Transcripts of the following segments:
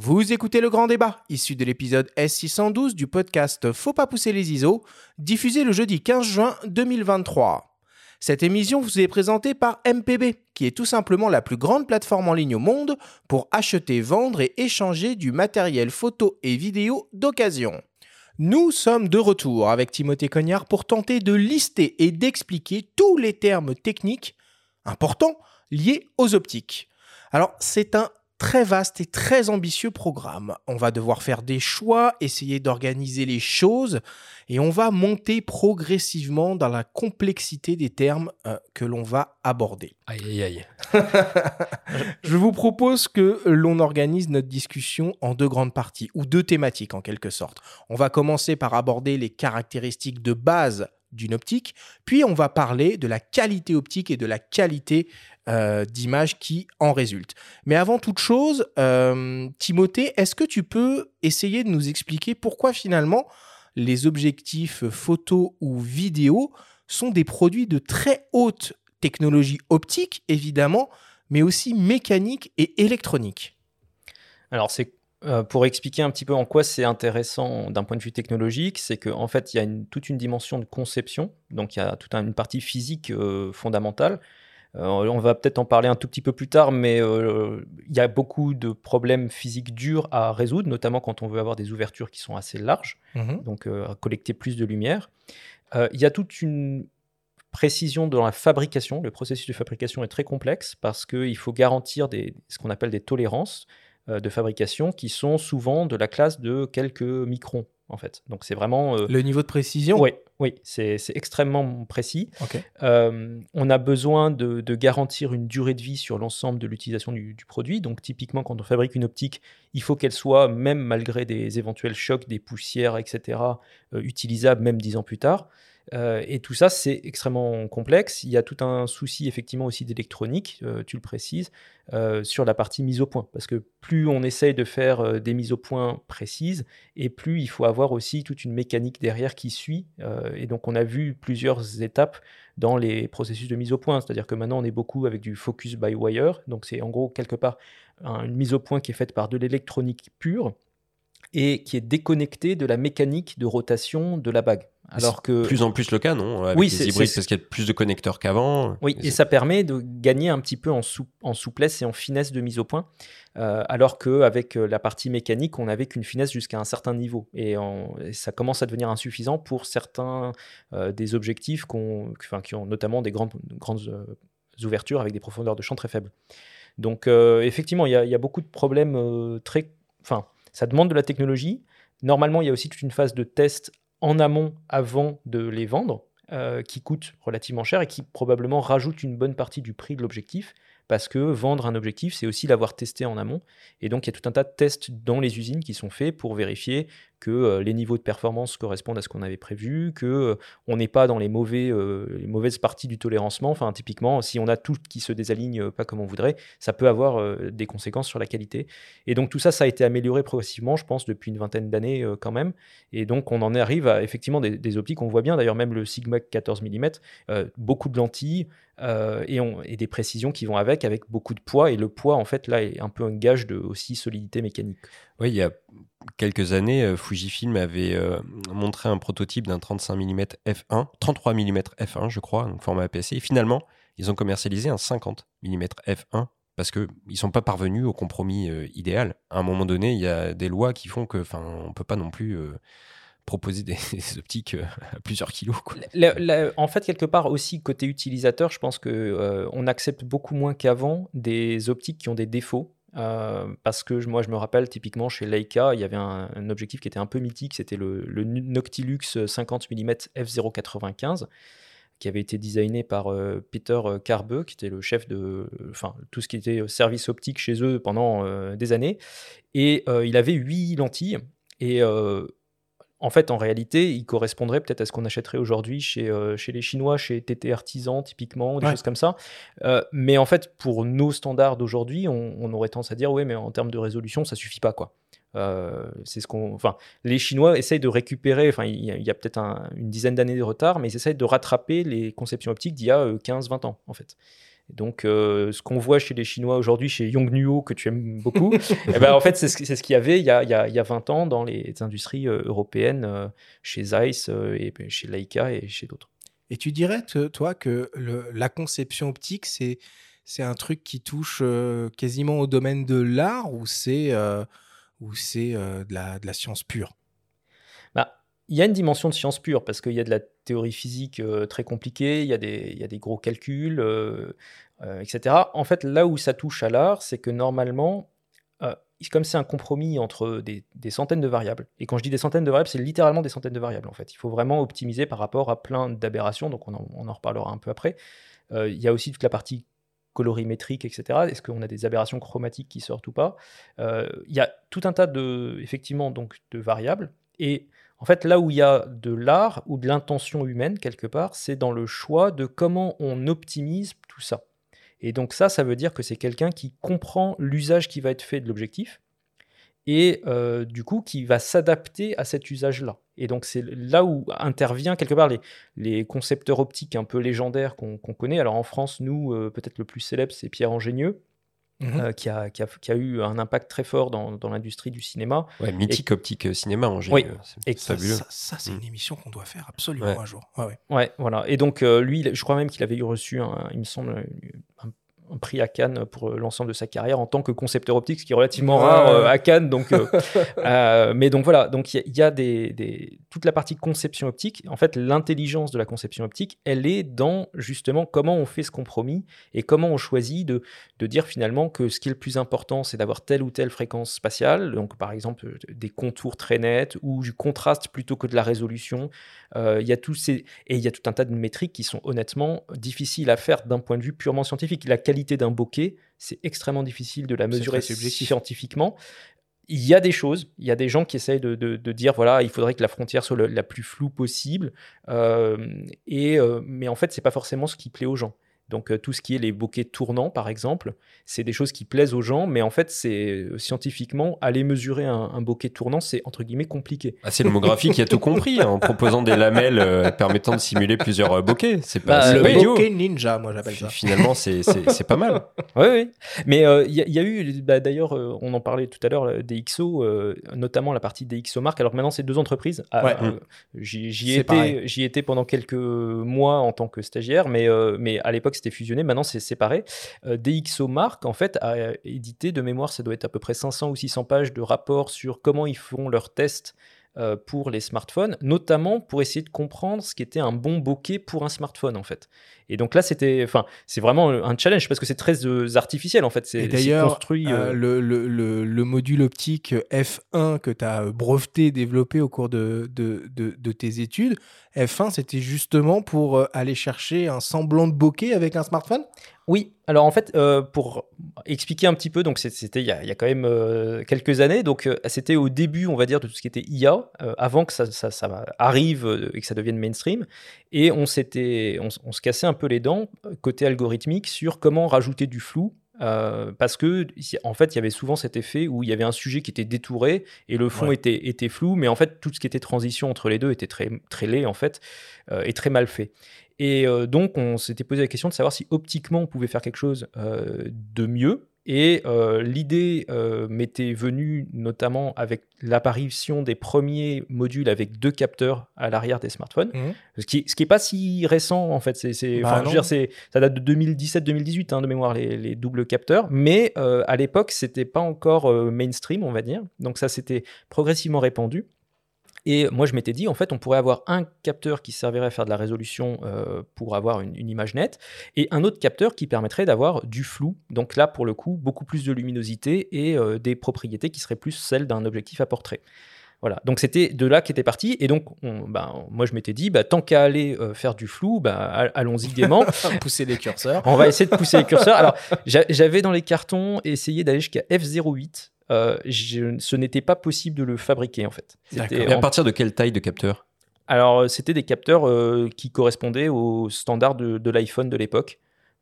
Vous écoutez le grand débat, issu de l'épisode S612 du podcast Faut pas pousser les ISO, diffusé le jeudi 15 juin 2023. Cette émission vous est présentée par MPB, qui est tout simplement la plus grande plateforme en ligne au monde pour acheter, vendre et échanger du matériel photo et vidéo d'occasion. Nous sommes de retour avec Timothée Cognard pour tenter de lister et d'expliquer tous les termes techniques importants liés aux optiques. Alors, c'est un très vaste et très ambitieux programme. On va devoir faire des choix, essayer d'organiser les choses, et on va monter progressivement dans la complexité des termes euh, que l'on va aborder. Aïe, aïe, aïe. Je vous propose que l'on organise notre discussion en deux grandes parties, ou deux thématiques en quelque sorte. On va commencer par aborder les caractéristiques de base d'une optique, puis on va parler de la qualité optique et de la qualité euh, d'image qui en résulte. Mais avant toute chose, euh, Timothée, est-ce que tu peux essayer de nous expliquer pourquoi finalement les objectifs photo ou vidéo sont des produits de très haute technologie optique, évidemment, mais aussi mécanique et électronique? Alors, c'est euh, pour expliquer un petit peu en quoi c'est intéressant d'un point de vue technologique, c'est qu'en en fait, il y a une, toute une dimension de conception, donc il y a toute une partie physique euh, fondamentale. Euh, on va peut-être en parler un tout petit peu plus tard, mais il y a beaucoup de problèmes physiques durs à résoudre, notamment quand on veut avoir des ouvertures qui sont assez larges, Mhm. donc à collecter plus de lumière. Il y a toute une précision dans la fabrication. Le processus de fabrication est très complexe parce qu'il faut garantir des, ce qu'on appelle des tolérances de fabrication qui sont souvent de la classe de quelques microns en fait. Donc c'est vraiment... euh, Le niveau de précision? Oui, oui, c'est extrêmement précis. Euh, on a besoin de, de garantir une durée de vie sur l'ensemble de l'utilisation du, du produit. Donc, typiquement, quand on fabrique une optique, il faut qu'elle soit, même malgré des éventuels chocs, des poussières, etc., euh, utilisable même dix ans plus tard. Euh, et tout ça, c'est extrêmement complexe. Il y a tout un souci, effectivement, aussi d'électronique, euh, tu le précises, euh, sur la partie mise au point. Parce que plus on essaye de faire des mises au point précises, et plus il faut avoir aussi toute une mécanique derrière qui suit. Et donc, on a vu plusieurs étapes dans les processus de mise au point. C'est-à-dire que maintenant, on est beaucoup avec du focus by wire. Donc, c'est en gros, quelque part, un- une mise au point qui est faite par de l'électronique pure et qui est déconnectée de la mécanique de rotation de la bague. Alors que. Plus en plus le cas, non? Avec Oui, c'est- parce qu'il y a plus de connecteurs qu'avant. Oui, et ça permet de gagner un petit peu en, sou- en souplesse et en finesse de mise au point, euh, alors qu'avec la partie mécanique, on n'avait qu'une finesse jusqu'à un certain niveau. Et, ça commence à devenir insuffisant pour certains euh, des objectifs enfin, qui ont notamment des grandes, grandes euh, ouvertures avec des profondeurs de champ très faibles. Donc euh, effectivement, il y, y a beaucoup de problèmes euh, très... Enfin, ça demande de la technologie. Normalement, il y a aussi toute une phase de test en amont avant de les vendre euh, qui coûte relativement cher et qui probablement rajoute une bonne partie du prix de l'objectif parce que vendre un objectif, c'est aussi l'avoir testé en amont. Et donc, il y a tout un tas de tests dans les usines qui sont faits pour vérifier que euh, les niveaux de performance correspondent à ce qu'on avait prévu, que euh, on n'est pas dans les, mauvais, euh, mauvaises parties du tolérancement. Enfin, typiquement, si on a tout qui se désaligne pas comme on voudrait, ça peut avoir des conséquences sur la qualité. Et donc, tout ça, ça a été amélioré progressivement, je pense, depuis une vingtaine d'années quand même. Et donc, on en arrive à effectivement des, optiques, on voit bien, d'ailleurs, même le Sigma 14 mm, beaucoup de lentilles et, et des précisions qui vont avec, avec beaucoup de poids. Et le poids, en fait, là, est un peu un gage de aussi solidité mécanique. Oui, il y a quelques années, euh, Fujifilm avait euh, montré un prototype d'un 35 mm f1, 33 mm f1, je crois, donc format APS-C. Et finalement, ils ont commercialisé un 50 mm f1 parce qu'ils ne sont pas parvenus au compromis euh, idéal. À un moment donné, il y a des lois qui font que, on ne peut pas non plus proposer des, optiques à plusieurs kilos. En fait, quelque part aussi, côté utilisateur, je pense que euh, on accepte beaucoup moins qu'avant des optiques qui ont des défauts. Euh, parce que moi, je me rappelle typiquement chez Leica, il y avait un, objectif qui était un peu mythique, c'était le, Noctilux 50 mm f095, qui avait été designé par euh, Peter Carbe, qui était le chef de enfin, tout ce qui était service optique chez eux pendant euh, des années. Et il avait huit lentilles. Et en fait, en réalité, il correspondrait peut-être à ce qu'on achèterait aujourd'hui chez, euh, chez les Chinois, chez TT Artisan, typiquement, des Ouais. choses comme ça. Euh, mais en fait, pour nos standards d'aujourd'hui, on, on aurait tendance à dire, oui, mais en termes de résolution, ça suffit pas, quoi. Euh, c'est ce qu'on, enfin, les Chinois essayent de récupérer, enfin, il y a, peut-être un- une dizaine d'années de retard, mais ils essayent de rattraper les conceptions optiques d'il y a 15-20 ans, en fait. Donc, euh, ce qu'on voit chez les Chinois aujourd'hui, chez Yongnuo, que tu aimes beaucoup, eh ben, en fait, c'est ce, qu'il y avait il y, a, il, y a, il y, a, 20 ans dans les industries européennes, chez Zeiss, et chez Leica et chez d'autres. Et tu dirais, toi, que le, la conception optique, c'est, c'est un truc qui touche quasiment au domaine de l'art ou c'est, de, la, de la science pure? Il y a une dimension de science pure parce qu'il y a de la théorie physique très compliquée, il y, a des, gros calculs, etc. En fait, là où ça touche à l'art, c'est que normalement, comme c'est un compromis entre des, centaines de variables, et quand je dis des centaines de variables, c'est littéralement des centaines de variables en fait. Il faut vraiment optimiser par rapport à plein d'aberrations, donc on en, on en, reparlera un peu après. il y a aussi toute la partie colorimétrique, etc. Est-ce qu'on a des aberrations chromatiques qui sortent ou pas? Il y a tout un tas de, effectivement, donc, de variables, et en fait, là où il y a de l'art ou de l'intention humaine, quelque part, c'est dans le choix de comment on optimise tout ça. Et donc ça, ça veut dire que c'est quelqu'un qui comprend l'usage qui va être fait de l'objectif et euh, du coup qui va s'adapter à cet usage-là. Et donc c'est là où intervient quelque part les, concepteurs optiques un peu légendaires qu'on connaît. Alors en France, nous, euh, peut-être le plus célèbre, c'est Pierre Angénieux, Mmh euh, qui, a, qui, a, qui, a, eu un impact très fort dans, dans l'industrie du cinéma. Ouais, mythique optique euh, cinéma en général. Oui. C'est fabuleux. Ça, ça c'est une mmh. émission qu'on doit faire absolument ouais. un jour. Ouais, ouais. ouais, voilà. Et donc, euh, lui, je crois même qu'il avait eu reçu, un, il me semble, un un prix à Cannes pour l'ensemble de sa carrière en tant que concepteur optique, ce qui est relativement rare euh, à Cannes. Donc, euh, euh, mais donc voilà, donc il y, y, a des, des, toute la partie conception optique. En fait, l'intelligence de la conception optique, elle est dans justement comment on fait ce compromis et comment on choisit de, de dire finalement que ce qui est le plus important, c'est d'avoir telle ou telle fréquence spatiale. Donc par exemple des contours très nets ou du contraste plutôt que de la résolution. Il y a tous ces et il y a tout un tas de métriques qui sont honnêtement difficiles à faire d'un point de vue purement scientifique. La qualité d'un bokeh, c'est extrêmement difficile de la mesurer scientifiquement. Il y a des choses, il y a des gens qui essayent de, de, de dire voilà, il faudrait que la frontière soit le, la plus floue possible, euh, et, euh, mais en fait, c'est pas forcément ce qui plaît aux gens. Donc euh, tout ce qui est les bokeh tournants, par exemple, c'est des choses qui plaisent aux gens, mais en fait, c'est euh, scientifiquement, aller mesurer un, un bokeh tournant, c'est entre guillemets compliqué. Ah, c'est le mot graphique qui a tout compris, hein, en proposant des lamelles euh, permettant de simuler plusieurs euh, bokeh. C'est pas, bah, pas le bokeh ninja, moi j'appelle ça. Finalement, c'est pas mal. Oui, oui. Mais il euh, y, y, a eu, bah, d'ailleurs, on en parlait tout à l'heure, des XO, notamment la partie des XO Mark. Alors maintenant, c'est deux entreprises. Ah, ouais. J'y étais, étais pendant quelques mois en tant que stagiaire, mais, mais à l'époque, c'était fusionné. Maintenant, c'est séparé. Euh, DxO Mark, en fait, a édité de mémoire, ça doit être à peu près 500 ou 600 pages de rapports sur comment ils font leurs tests euh, pour les smartphones, notamment pour essayer de comprendre ce qui était un bon bokeh pour un smartphone en fait. Et donc là, c'était, enfin, c'est vraiment un challenge parce que c'est très euh, artificiel en fait. C'est d'ailleurs construit. Euh, le, le, le, le, module optique F1 que tu as breveté, développé au cours de, de, de, de tes études, F1, c'était justement pour aller chercher un semblant de bokeh avec un smartphone? Oui, alors en fait, euh, pour expliquer un petit peu, donc c'était il, y a quand même euh, quelques années, donc euh, c'était au début, on va dire, de tout ce qui était IA, euh, avant que ça, ça, ça, arrive et que ça devienne mainstream, et on s'était, on, on, se cassait un peu les dents côté algorithmique sur comment rajouter du flou. parce que en fait, il y avait souvent cet effet où il y avait un sujet qui était détouré et le fond ouais. était, était flou, mais en fait, tout ce qui était transition entre les deux était très, très laid en fait et très mal fait. Et euh, donc, on s'était posé la question de savoir si optiquement on pouvait faire quelque chose euh, de mieux. Et euh, l'idée euh, m'était venue notamment avec l'apparition des premiers modules avec deux capteurs à l'arrière des smartphones, mmh. ce qui ce qui est pas si récent en fait. C'est, bah ça date de 2017-2018 hein, de mémoire les, les, doubles capteurs, mais euh, à l'époque c'était pas encore mainstream on va dire, donc ça s'était progressivement répandu. Et moi, je m'étais dit, en fait, on pourrait avoir un capteur qui servirait à faire de la résolution euh, pour avoir une, une, image nette, et un autre capteur qui permettrait d'avoir du flou. Donc là, pour le coup, beaucoup plus de luminosité et euh, des propriétés qui seraient plus celles d'un objectif à portrait. Voilà, donc c'était de là qu'était parti. Et donc, on, bah, moi, je m'étais dit, bah, tant qu'à aller euh, faire du flou, bah, allons-y gaiement. pousser les curseurs. On va essayer de pousser les curseurs. Alors, j'avais dans les cartons essayé d'aller jusqu'à F08 euh, je, ce n'était pas possible de le fabriquer en fait. Et à partir de quelle taille de capteur? Alors c'était des capteurs euh, qui correspondaient au standard de, de l'iPhone de l'époque.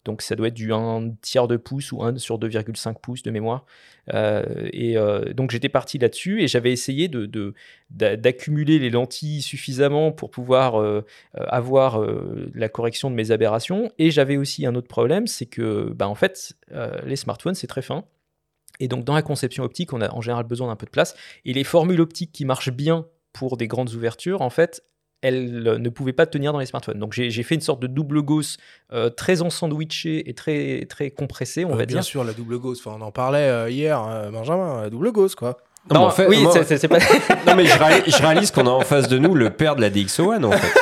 Donc ça doit être du 1 tiers de pouce ou 1 sur 2,5 pouces de mémoire. Euh, et euh, donc j'étais parti là-dessus et j'avais essayé de, d'accumuler les lentilles suffisamment pour pouvoir euh, avoir la correction de mes aberrations. Et j'avais aussi un autre problème, c'est que bah, en fait, les smartphones, c'est très fin. Et donc dans la conception optique, on a en général besoin d'un peu de place. Et les formules optiques qui marchent bien pour des grandes ouvertures, en fait, elle euh, ne pouvait pas tenir dans les smartphones. Donc j'ai fait une sorte de double gauss euh, très ensandwiché et très, très compressé, on va bien dire. Bien sûr, la double gauss, on en parlait euh, hier, Benjamin, la double gauss, quoi. Non, en fait, oui, c'est pas. non, mais je réalise, qu'on a en face de nous le père de la DxO1, en fait.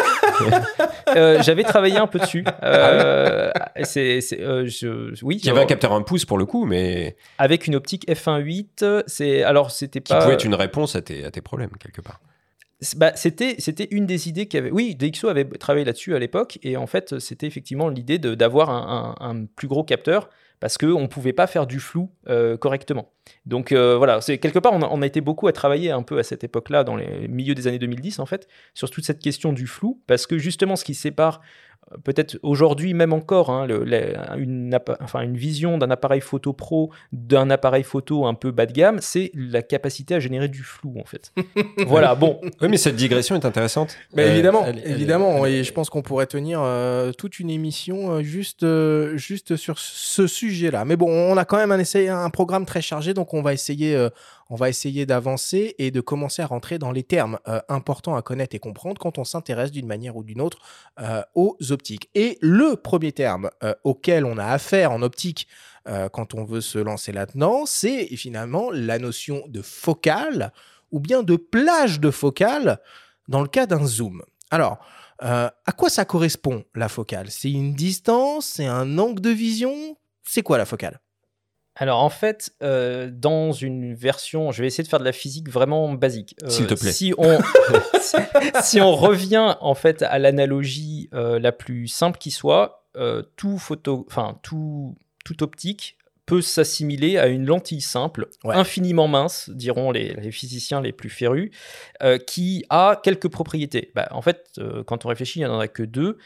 J'avais travaillé un peu dessus. Euh, c'est, oui. Il y avait un capteur 1 pouce pour le coup, mais avec une optique f1.8, c'est alors c'était pas. Qui pouvait être une réponse à tes, à tes problèmes quelque part. Bah, c'était, c'était une des idées qui avait. Oui, DxO avait travaillé là-dessus à l'époque, et en fait, c'était effectivement l'idée d'avoir un, un, plus gros capteur parce qu'on ne pouvait pas faire du flou euh, correctement. Donc euh, voilà, c'est quelque part, on a, on a, été beaucoup à travailler un peu à cette époque-là, dans les milieux des années 2010 en fait, sur toute cette question du flou, parce que justement, ce qui sépare peut-être aujourd'hui même encore hein, une, enfin, une vision d'un appareil photo pro d'un appareil photo un peu bas de gamme, c'est la capacité à générer du flou en fait. voilà, bon. Oui, mais cette digression est intéressante. Mais évidemment, évidemment, et je pense qu'on pourrait tenir euh, toute une émission euh, juste, euh, juste sur ce sujet-là. Mais bon, on a quand même un, essai, un programme très chargé, donc on va essayer on va essayer d'avancer et de commencer à rentrer dans les termes euh, importants à connaître et comprendre quand on s'intéresse d'une manière ou d'une autre euh, aux optiques. Et le premier terme euh, auquel on a affaire en optique quand on veut se lancer là-dedans, c'est finalement la notion de focale ou bien de plage de focale dans le cas d'un zoom. Alors, à quoi ça correspond la focale? C'est une distance? C'est un angle de vision? C'est quoi la focale? Alors en fait, euh, dans une version, je vais essayer de faire de la physique vraiment basique. Euh, S'il te plaît. Si on, si on revient en fait à l'analogie euh, la plus simple qui soit, tout photo, enfin tout, tout optique peut s'assimiler à une lentille simple, infiniment mince, diront les, physiciens les plus férus, qui a quelques propriétés. Bah, en fait, quand on réfléchit, il n'y en a que deux.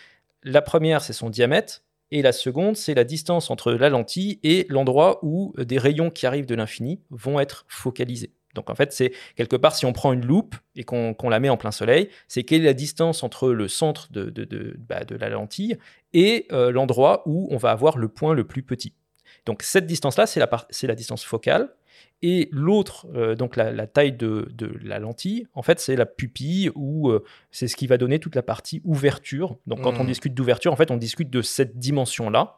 La première, c'est son diamètre et la seconde, c'est la distance entre la lentille et l'endroit où euh, des rayons qui arrivent de l'infini vont être focalisés. Donc en fait, c'est quelque part, si on prend une loupe et qu'on la met en plein soleil, c'est quelle est la distance entre le centre de, de, bah, la lentille et euh, l'endroit où on va avoir le point le plus petit. Donc cette distance-là, c'est la, la, distance focale. Et l'autre, euh, donc la, taille de, la lentille, en fait, c'est la pupille ou euh, c'est ce qui va donner toute la partie ouverture. Donc, quand on mmh. discute d'ouverture, en fait, on discute de cette dimension-là.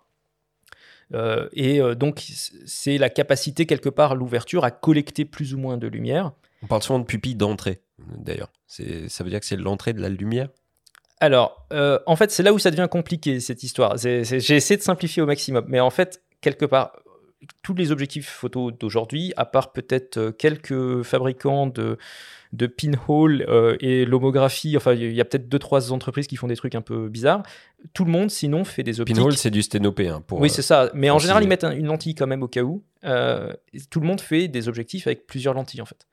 Euh, et donc, c'est la capacité, quelque part, l'ouverture à collecter plus ou moins de lumière. On parle souvent de pupille d'entrée, d'ailleurs. Ça veut dire que c'est l'entrée de la lumière? Alors, en fait, c'est là où ça devient compliqué, cette histoire. J'ai essayé de simplifier au maximum. Mais en fait, quelque part, tous les objectifs photo d'aujourd'hui, à part peut-être euh, quelques fabricants de, de pinhole euh, et l'homographie, enfin il y a peut-être deux trois entreprises qui font des trucs un peu bizarres. Tout le monde sinon fait des optiques. Pinhole c'est du sténopé hein, pour. Oui euh, c'est ça, mais en général ils mettent une lentille quand même au cas où. tout le monde fait des objectifs avec plusieurs lentilles en fait.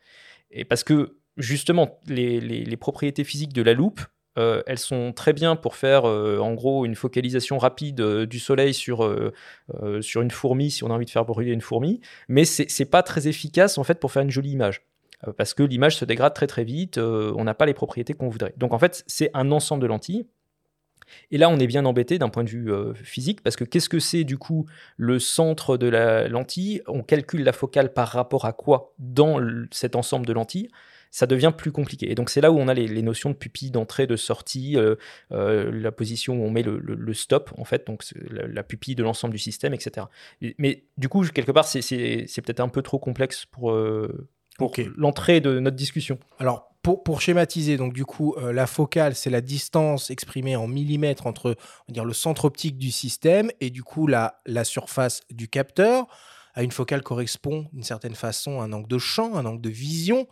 Et parce que justement les, les propriétés physiques de la loupe euh, elles sont très bien pour faire euh, en gros une focalisation rapide euh, du soleil sur, sur une fourmi si on a envie de faire brûler une fourmi, mais c'est pas très efficace en fait pour faire une jolie image parce que l'image se dégrade très très vite, on n'a pas les propriétés qu'on voudrait. Donc en fait, c'est un ensemble de lentilles. Et là, on est bien embêté d'un point de vue physique, parce que qu'est-ce que c'est du coup le centre de la lentille? On calcule la focale par rapport à quoi dans cet ensemble de lentilles? Ça devient plus compliqué. Et donc c'est là où on a les, notions de pupille, d'entrée, de sortie, euh, euh, la position où on met le, stop, en fait, donc la, pupille de l'ensemble du système, etc. Mais du coup, quelque part, c'est peut-être un peu trop complexe pour, euh, pour l'entrée de notre discussion. Alors, pour, pour, schématiser, donc du coup, la focale, c'est la distance exprimée en millimètres entre on dire, le centre optique du système et du coup la, la surface du capteur. À une focale correspond d'une certaine façon un angle de champ, un angle de vision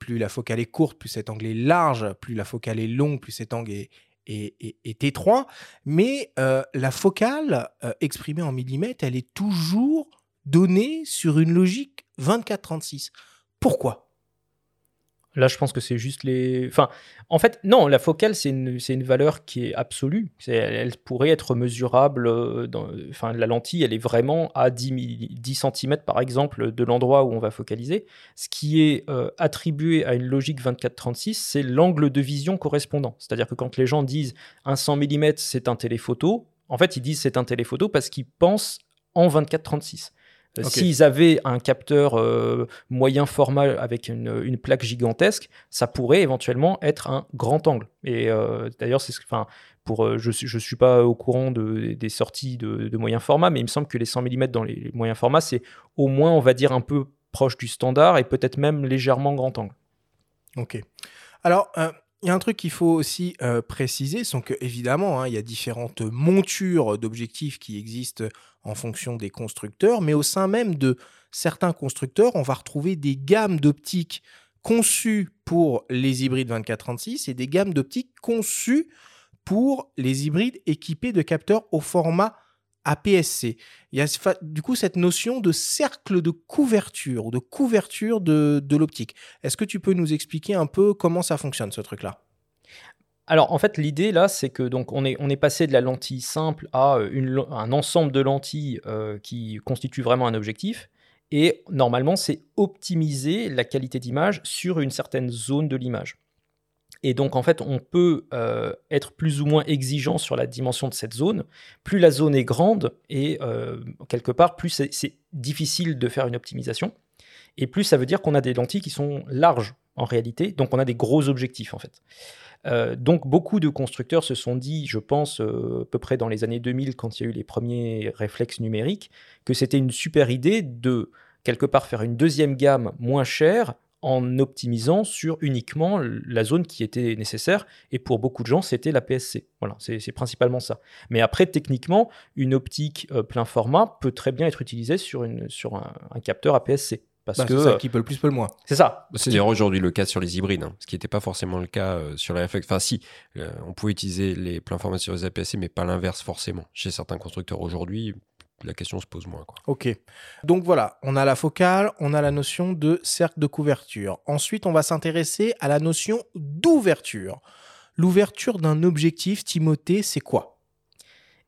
plus la focale est courte, plus cet angle est large, plus la focale est longue, plus cet angle est, étroit. Mais euh, la focale euh, exprimée en millimètres, elle est toujours donnée sur une logique 24-36. Pourquoi? Là, je pense que c'est juste les. Enfin, en fait, non, la focale, c'est une, une valeur qui est absolue. Elle pourrait être mesurable. euh. Enfin, la lentille, elle est vraiment à 10, mi- 10 cm, par exemple, de l'endroit où on va focaliser. Ce qui est euh, attribué à une logique 24-36, c'est l'angle de vision correspondant. C'est-à-dire que quand les gens disent un 100 mm, c'est un téléphoto, en fait, ils disent c'est un téléphoto parce qu'ils pensent en 24-36. Euh. S'ils avaient un capteur euh, moyen format avec une, une plaque gigantesque, ça pourrait éventuellement être un grand angle. Et euh, d'ailleurs, c'est ce enfin, pour, je ne suis pas au courant de- des sorties de, de moyen format, mais il me semble que les 100 mm dans les moyens formats, c'est au moins, on va dire, un peu proche du standard et peut-être même légèrement grand angle. Ok. Alors, euh, il y a un truc qu'il faut aussi euh, préciser, c'est que évidemment, hein, il y a différentes montures d'objectifs qui existent en fonction des constructeurs, mais au sein même de certains constructeurs, on va retrouver des gammes d'optiques conçues pour les hybrides 24-36 et des gammes d'optiques conçues pour les hybrides équipés de capteurs au format APS-C. Il y a du coup cette notion de cercle de couverture ou de couverture de, l'optique. Est-ce que tu peux nous expliquer un peu comment ça fonctionne ce truc-là? Alors en fait l'idée là c'est que donc on est, on est passé de la lentille simple à euh, un ensemble de lentilles euh, qui constitue vraiment un objectif et normalement c'est optimiser la qualité d'image sur une certaine zone de l'image. Et donc en fait on peut euh, être plus ou moins exigeant sur la dimension de cette zone. Plus la zone est grande et euh, quelque part plus c'est- difficile de faire une optimisation. Et plus ça veut dire qu'on a des lentilles qui sont larges en réalité, donc on a des gros objectifs en fait. Euh, donc beaucoup de constructeurs se sont dit, je pense à peu près dans les années 2000, quand il y a eu les premiers réflexes numériques, que c'était une super idée de quelque part faire une deuxième gamme moins chère en optimisant sur uniquement la zone qui était nécessaire. Et pour beaucoup de gens, c'était la PSC. Voilà, c'est principalement ça. Mais après, techniquement, une optique euh, plein format peut très bien être utilisée sur, une, sur un, un capteur APS-C. Parce Bah, que C'est ça euh, qui peut le plus, peut le moins. c'est ça. C'est d'ailleurs aujourd'hui le cas sur les hybrides, hein, ce qui n'était pas forcément le cas euh, sur les réflexes. Enfin, si, euh, on pouvait utiliser les pleins formats sur les APS-C, mais pas l'inverse forcément. Chez certains constructeurs aujourd'hui, la question se pose moins. Quoi. Ok. Donc voilà, on a la focale, on a la notion de cercle de couverture. Ensuite, on va s'intéresser à la notion d'ouverture. L'ouverture d'un objectif, Timothée, c'est quoi?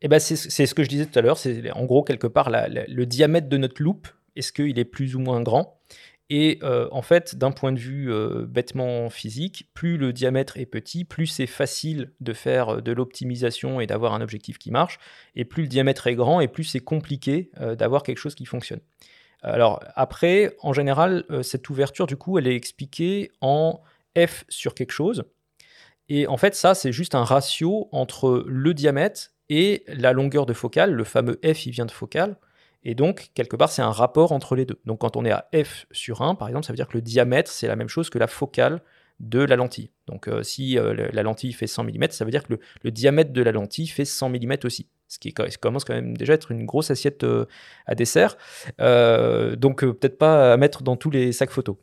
Eh ben, c'est ce que je disais tout à l'heure, c'est en gros quelque part la- la- le diamètre de notre loupe, est-ce qu'il est plus ou moins grand? Et euh, en fait, d'un point de vue euh, bêtement physique, plus le diamètre est petit, plus c'est facile de faire euh, de l'optimisation et d'avoir un objectif qui marche, et plus le diamètre est grand, et plus c'est compliqué d'avoir quelque chose qui fonctionne. Alors après, en général, cette ouverture, du coup, elle est expliquée en f sur quelque chose. Et en fait, ça, c'est juste un ratio entre le diamètre et la longueur de focale. Le fameux f, il vient de focale. Et donc, quelque part, c'est un rapport entre les deux. Donc, quand on est à f sur 1, par exemple, ça veut dire que le diamètre, c'est la même chose que la focale de la lentille. Donc, euh, si euh, la lentille fait 100 mm, ça veut dire que le, diamètre de la lentille fait 100 mm aussi. Ce qui commence quand même déjà à être une grosse assiette euh, à dessert. Donc, peut-être pas à mettre dans tous les sacs photos.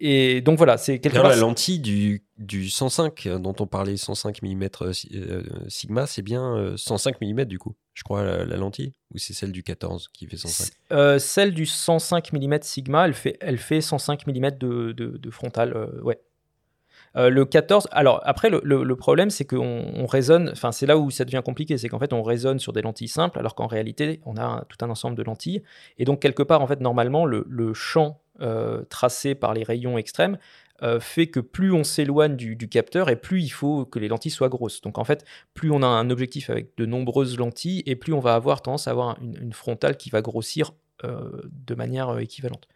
Et donc, voilà, c'est quelque part. la lentille du, du 105 euh, dont on parlait, 105 mm euh, Sigma, c'est bien euh, 105 mm du coup, je crois, la, la lentille Ou c'est celle du 14 qui fait 105 Euh, celle du 105 mm Sigma, elle fait, elle fait 105 mm de, de, de frontal, euh, ouais. Euh, le 14, alors après le, le- le problème c'est qu'on on raisonne, enfin c'est là où ça devient compliqué, c'est qu'en fait on raisonne sur des lentilles simples alors qu'en réalité on a un- tout un ensemble de lentilles et donc quelque part en fait normalement le, le champ euh, tracé par les rayons extrêmes euh, fait que plus on s'éloigne du, du capteur et plus il faut que les lentilles soient grosses. Donc en fait plus on a un objectif avec de nombreuses lentilles et plus on va avoir tendance à avoir une, une frontale qui va grossir euh, de manière euh, équivalente.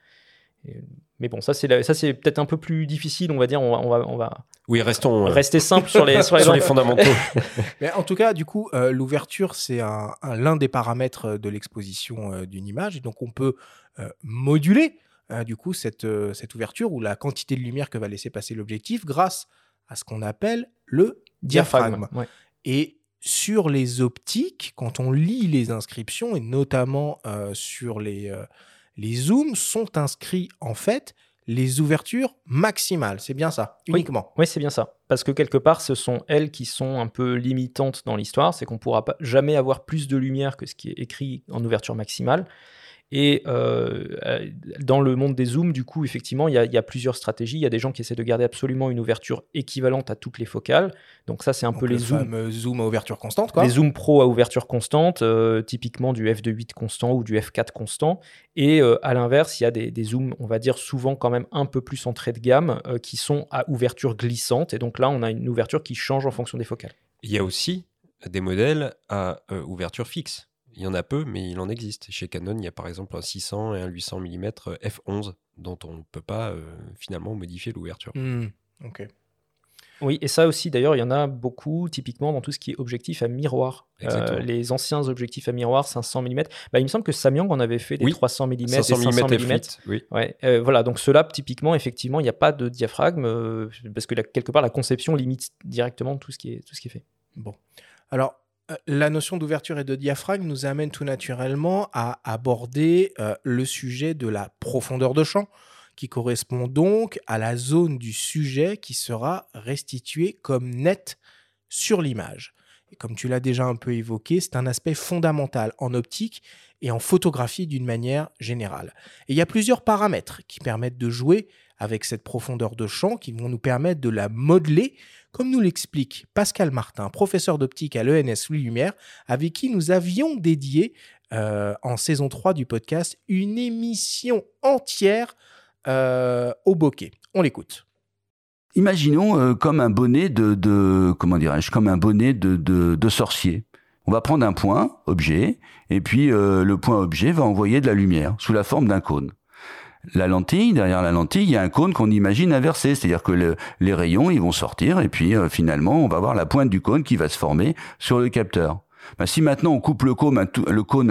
Et- mais bon, ça c'est la- ça c'est peut-être un peu plus difficile, on va dire. On va, on va, on va Oui, restons euh, rester simple sur les sur les, sur les fondamentaux. Mais en tout cas, du coup, euh, l'ouverture, c'est un, un- l'un des paramètres de l'exposition euh, d'une image. Et donc, on peut euh, moduler, euh, du coup, cette, euh, cette ouverture ou la quantité de lumière que va laisser passer l'objectif grâce à ce qu'on appelle le diaphragme. Ouais. Et sur les optiques, quand on lit les inscriptions, et notamment euh, sur les, euh, les zooms, sont inscrits en fait les ouvertures maximales. C'est bien ça, Oui. uniquement. Oui, c'est bien ça. Parce que quelque part, ce sont elles qui sont un peu limitantes dans l'histoire. C'est qu'on ne pourra pas, jamais avoir plus de lumière que ce qui est écrit en ouverture maximale. Et euh, euh, dans le monde des zooms, du coup, effectivement, il y, a, il y a plusieurs stratégies. Il y a des gens qui essaient de garder absolument une ouverture équivalente à toutes les focales. Donc ça, c'est un Donc peu le les zooms. zoom à ouverture constante, quoi. Les zooms pro à ouverture constante, euh, typiquement du f2.8 constant ou du f4 constant. Et euh, à l'inverse, il y a des, des zooms, on va dire souvent quand même un peu plus entrée de gamme, euh, qui sont à ouverture glissante. Et donc là, on a une ouverture qui change en fonction des focales. Il y a aussi des modèles à euh, ouverture fixe. Il y en a peu, mais il en existe. Chez Canon, il y a par exemple un 600 et un 800 mm f11 dont on ne peut pas euh, finalement modifier l'ouverture. Hmm, Ok. Oui, et ça aussi, d'ailleurs, il y en a beaucoup, typiquement dans tout ce qui est objectif à miroir. Euh, les anciens objectifs à miroir, 500 mm. Bah, il me semble que Samyang en avait fait des Oui, 300 mm, 500 des 500 mm mm. f8, oui. Ouais, euh, voilà, donc ceux-là, typiquement, effectivement, il n'y a pas de diaphragme, euh, parce que là, quelque part, la conception limite directement tout ce qui est, tout ce qui est fait. Bon. Alors, la notion d'ouverture et de diaphragme nous amène tout naturellement à aborder euh, le sujet de la profondeur de champ, qui correspond donc à la zone du sujet qui sera restituée comme nette sur l'image. Et comme tu l'as déjà un peu évoqué, c'est un aspect fondamental en optique et en photographie d'une manière générale. Il y a plusieurs paramètres qui permettent de jouer avec cette profondeur de champ, qui vont nous permettre de la modeler comme nous l'explique Pascal Martin, professeur d'optique à l'ENS Louis Lumière, avec qui nous avions dédié euh, en saison 3 du podcast une émission entière euh, au bokeh. On l'écoute. Imaginons euh, comme un bonnet de, comment dirais-je, comme un bonnet de, sorcier. On va prendre un point, objet, et puis le point objet va envoyer de la lumière sous la forme d'un cône. La lentille, derrière la lentille, il y a un cône qu'on imagine inversé, c'est-à-dire que le- les rayons, ils vont sortir, et puis euh, finalement, on va voir la pointe du cône qui va se former sur le capteur. Ben, si maintenant on coupe le cône, un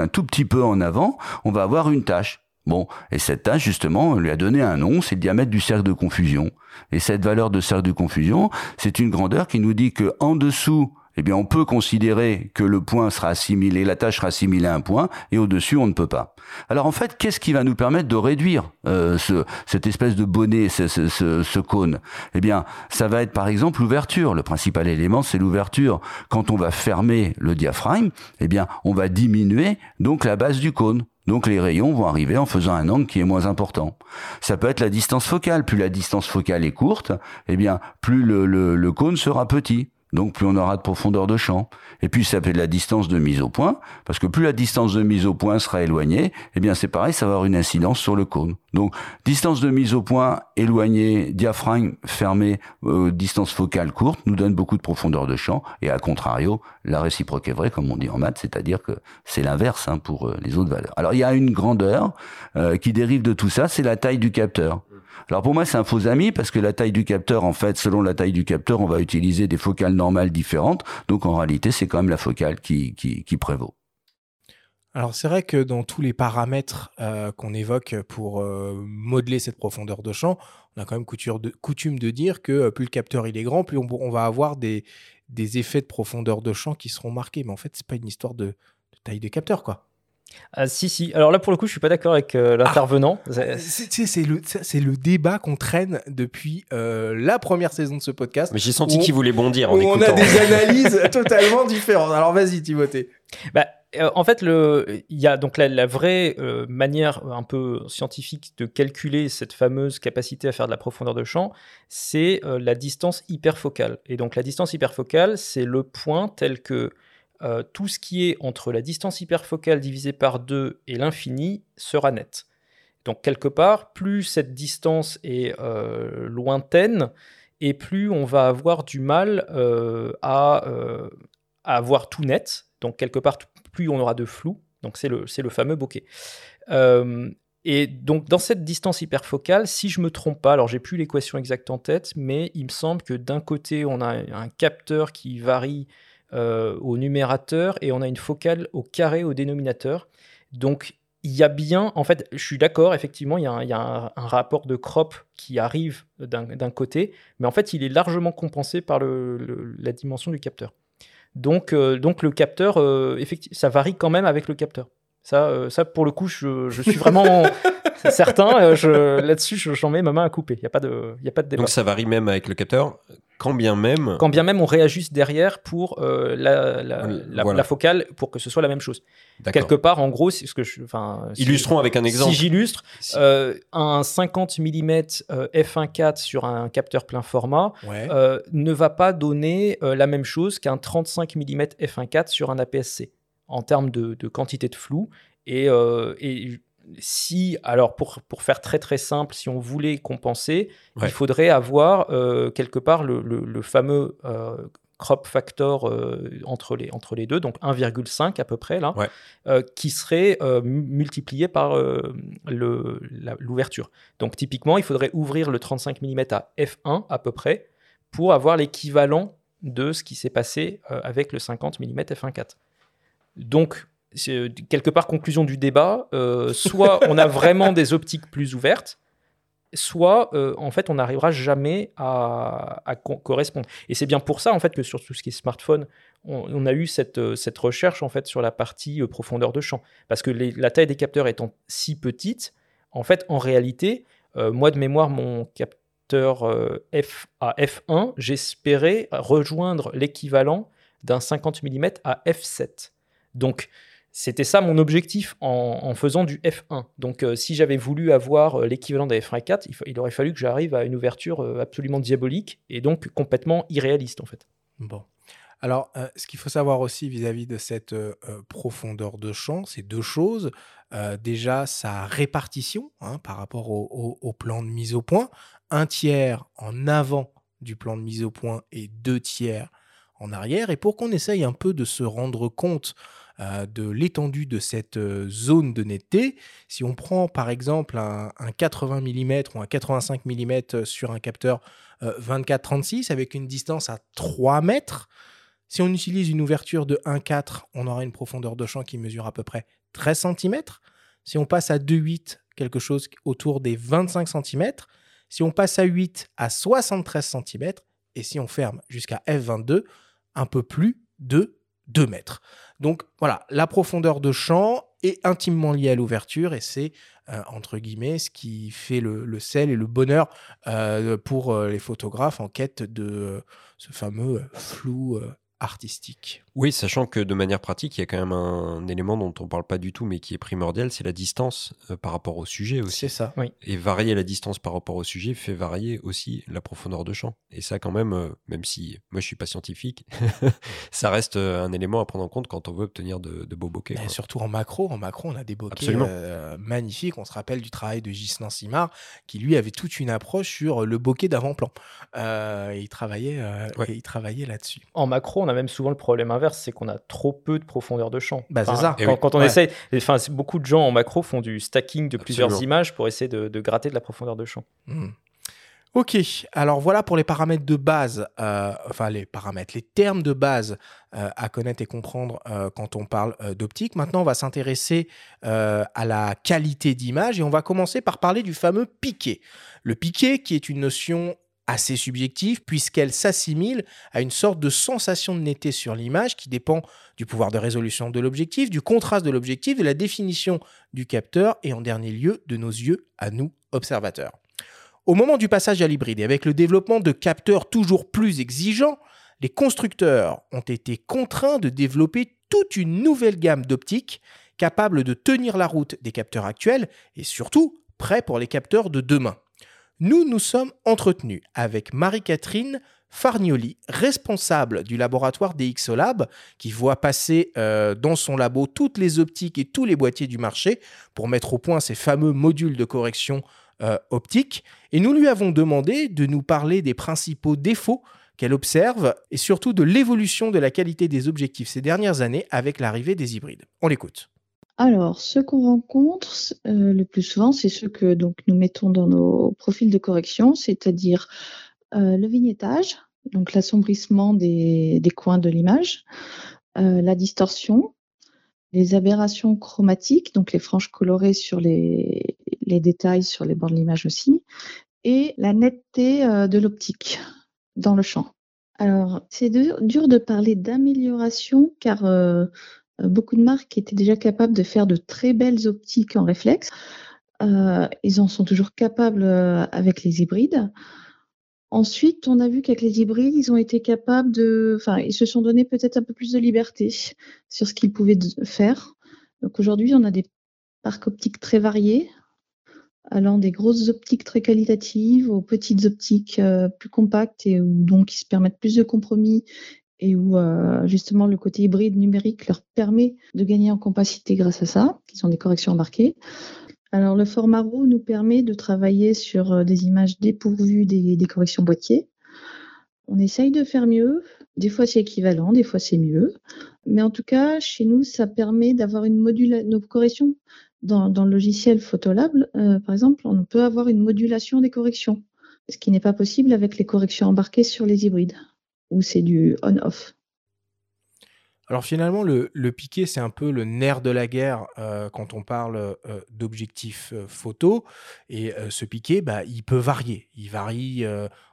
tout, petit peu en avant, on va avoir une tache. Bon, et cette tache, justement, on lui a donné un nom, c'est le diamètre du cercle de confusion. Et cette valeur de cercle de confusion, c'est une grandeur qui nous dit que dessous, eh bien, on peut considérer que le point sera assimilé, la tâche sera assimilée à un point, et au-dessus, on ne peut pas. Alors, en fait, qu'est-ce qui va nous permettre de réduire euh, ce, cette espèce de bonnet, ce, cône? Eh bien, ça va être par exemple l'ouverture. Le principal élément, c'est l'ouverture. Quand on va fermer le diaphragme, eh bien, on va diminuer donc la base du cône. Donc les rayons vont arriver en faisant un angle qui est moins important. Ça peut être la distance focale. Plus la distance focale est courte, eh bien plus le cône sera petit. Donc plus on aura de profondeur de champ. Et puis ça peut être la distance de mise au point, parce que plus la distance de mise au point sera éloignée, eh bien c'est pareil, ça va avoir une incidence sur le cône. Donc distance de mise au point éloignée, diaphragme fermé, euh, distance focale courte, nous donne beaucoup de profondeur de champ. Et à contrario, la réciproque est vraie, comme on dit en maths, c'est-à-dire que c'est l'inverse hein, pour euh, les autres valeurs. Alors il y a une grandeur euh, qui dérive de tout ça, c'est la taille du capteur. Alors pour moi, c'est un faux ami parce que la taille du capteur, en fait, selon la taille du capteur, on va utiliser des focales normales différentes. Donc en réalité, c'est quand même la focale qui, prévaut. Alors c'est vrai que dans tous les paramètres euh, qu'on évoque pour euh, modeler cette profondeur de champ, on a quand même de- coutume de dire que euh, plus le capteur il est grand, plus on, va avoir des, des effets de profondeur de champ qui seront marqués. Mais en fait, c'est pas une histoire de, de taille de capteur, quoi. Ah, si, si. Alors là, pour le coup, je suis pas d'accord avec euh, l'intervenant. C'est- C'est le, le débat qu'on traîne depuis euh, la première saison de ce podcast. Mais j'ai senti qu'il voulait bondir en où on écoutant. a des analyses totalement différentes. Alors vas-y, Timothée. Bah, euh, en fait, le, il y a donc la, la vraie euh, manière un peu scientifique de calculer cette fameuse capacité à faire de la profondeur de champ, c'est euh, la distance hyperfocale. Et donc la distance hyperfocale, c'est le point tel que euh, tout ce qui est entre la distance hyperfocale divisée par 2 et l'infini sera net. Donc quelque part, plus cette distance est euh, lointaine, et plus on va avoir du mal euh, à, avoir tout net. Donc quelque part, plus on aura de flou. Donc c'est le, le fameux bokeh. Et donc dans cette distance hyperfocale, si je me trompe pas, alors j'ai plus l'équation exacte en tête, mais il me semble que d'un côté on a un capteur qui varie euh, au numérateur et on a une focale au carré au dénominateur. Donc il y a bien, en fait, je suis d'accord, effectivement, il y a un, il y a un- un rapport de crop qui arrive d'un côté, mais en fait il est largement compensé par le- le- la dimension du capteur. Donc, euh, donc le capteur, euh, effectivement, ça varie quand même avec le capteur. Ça, euh, ça pour le coup, je, je suis vraiment certain. Là-dessus, je- j'en mets ma main à couper. Il n'y a, pas de- il y a pas de débat. Donc ça varie même avec le capteur? Quand bien même. Quand bien même on réajuste derrière pour euh, la, la, Oui, la- voilà. la focale pour que ce soit la même chose. Quelque part, en gros, c'est ce que je. Si- Illustrons avec un exemple. Si j'illustre, Si- euh, un 50 mm f1.4 sur un capteur plein format Ouais. euh, ne va pas donner euh, la même chose qu'un 35 mm f1.4 sur un APS-C en termes de, de quantité de flou. Et, euh, et si, alors pour, pour faire très très simple, si on voulait compenser, Ouais. il faudrait avoir euh, quelque part le, le- le fameux euh, crop factor euh, entre, les, entre les deux, donc 1,5 à peu près là, Ouais. euh, qui serait euh, mu- multiplié par l'ouverture. Donc typiquement, il faudrait ouvrir le 35 mm à f1 à peu près pour avoir l'équivalent de ce qui s'est passé avec le 50 mm f1.4. Donc, quelque part, conclusion du débat, euh, soit on a vraiment des optiques plus ouvertes, soit euh, en fait on n'arrivera jamais à, à co- correspondre. Et c'est bien pour ça en fait que sur tout ce qui est smartphone, on, a eu cette, euh, cette recherche en fait sur la partie euh, profondeur de champ, parce que la taille des capteurs étant si petite, en fait en réalité, euh, moi de mémoire mon capteur euh, f à f1, j'espérais rejoindre l'équivalent d'un 50 mm à f7. Donc c'était ça mon objectif en, faisant du F1. Donc, euh, si j'avais voulu avoir euh, l'équivalent d'un F1.4, il, fa- il aurait fallu que j'arrive à une ouverture euh, absolument diabolique et donc complètement irréaliste en fait. Bon. Alors, ce qu'il faut savoir aussi vis-à-vis de cette profondeur de champ, c'est deux choses. Déjà, sa répartition hein, par rapport au, au- au plan de mise au point. Un tiers en avant du plan de mise au point et deux tiers en arrière. Et pour qu'on essaye un peu de se rendre compte euh, de l'étendue de cette euh, zone de netteté, si on prend par exemple un, un 80 mm ou un 85 mm sur un capteur euh, 24-36 avec une distance à 3 mètres, si on utilise une ouverture de 1,4, on aura une profondeur de champ qui mesure à peu près 13 cm. Si on passe à 2,8, quelque chose autour des 25 cm. Si on passe à 8, à 73 cm. Et si on ferme jusqu'à F22, un peu plus de 2 mètres. Donc voilà, la profondeur de champ est intimement liée à l'ouverture et c'est, euh, entre guillemets, ce qui fait le, sel et le bonheur euh, pour euh, les photographes en quête de ce fameux flou artistique. Oui, sachant que de manière pratique, il y a quand même un élément dont on parle pas du tout, mais qui est primordial, c'est la distance euh, par rapport au sujet aussi. C'est ça. Et varier la distance par rapport au sujet fait varier aussi la profondeur de champ. Et ça, quand même, euh, même si moi je suis pas scientifique, ça reste euh, un élément à prendre en compte quand on veut obtenir de, de beaux bokeh. Et surtout en macro, en macro, on a des bokeh euh, magnifiques. On se rappelle du travail de Ghislain Simard, qui lui avait toute une approche sur le bokeh d'avant-plan. Euh, il travaillait, euh, Ouais. et il travaillait là-dessus. En macro, on a même souvent le problème inverse, c'est qu'on a trop peu de profondeur de champ. Bah, c'est ça. Quand, oui. quand on Ouais. essaye, enfin, beaucoup de gens en macro font du stacking de plusieurs images pour essayer de, de gratter de la profondeur de champ. Hmm. Ok, alors voilà pour les paramètres de base, euh, enfin les paramètres, les termes de base euh, à connaître et comprendre euh, quand on parle euh, d'optique. Maintenant, on va s'intéresser euh, à la qualité d'image et on va commencer par parler du fameux piqué. Le piqué qui est une notion assez subjective puisqu'elle s'assimile à une sorte de sensation de netteté sur l'image qui dépend du pouvoir de résolution de l'objectif, du contraste de l'objectif, de la définition du capteur et en dernier lieu de nos yeux à nous observateurs. Au moment du passage à l'hybride et avec le développement de capteurs toujours plus exigeants, les constructeurs ont été contraints de développer toute une nouvelle gamme d'optiques capables de tenir la route des capteurs actuels et surtout prêts pour les capteurs de demain. Nous nous sommes entretenus avec Marie-Catherine Farnioli, responsable du laboratoire DxOlab, qui voit passer euh, dans son labo toutes les optiques et tous les boîtiers du marché pour mettre au point ces fameux modules de correction euh, optique. Et nous lui avons demandé de nous parler des principaux défauts qu'elle observe et surtout de l'évolution de la qualité des objectifs ces dernières années avec l'arrivée des hybrides. On l'écoute. Alors, ce qu'on rencontre euh, le plus souvent, c'est ce que nous mettons dans nos profils de correction, c'est-à-dire euh, le vignettage, donc l'assombrissement des, coins de l'image, euh, la distorsion, les aberrations chromatiques, donc les franges colorées sur les, détails sur les bords de l'image aussi, et la netteté de l'optique dans le champ. Alors, c'est dur, de parler d'amélioration car beaucoup de marques étaient déjà capables de faire de très belles optiques en réflexe. Euh, ils en sont toujours capables euh, avec les hybrides. Ensuite, on a vu qu'avec les hybrides, ils ont été capables de, enfin, ils se sont donné peut-être un peu plus de liberté sur ce qu'ils pouvaient faire. Donc aujourd'hui, on a des parcs optiques très variés, allant des grosses optiques très qualitatives aux petites optiques euh, plus compactes et donc ils se permettent plus de compromis et où euh, justement le côté hybride numérique leur permet de gagner en compacité grâce à ça, qu'ils ont des corrections embarquées. Alors le format RAW nous permet de travailler sur euh, des images dépourvues des, corrections boîtier. On essaye de faire mieux. Des fois c'est équivalent, des fois c'est mieux. Mais en tout cas, chez nous, ça permet d'avoir une modulation. Nos corrections dans, dans, le logiciel Photolab, euh, par exemple, on peut avoir une modulation des corrections, ce qui n'est pas possible avec les corrections embarquées sur les hybrides, c'est du on-off? Alors finalement, le, piqué, c'est un peu le nerf de la guerre euh, quand on parle euh, d'objectifs euh, photo. Et euh, ce piqué, bah, il peut varier. Il varie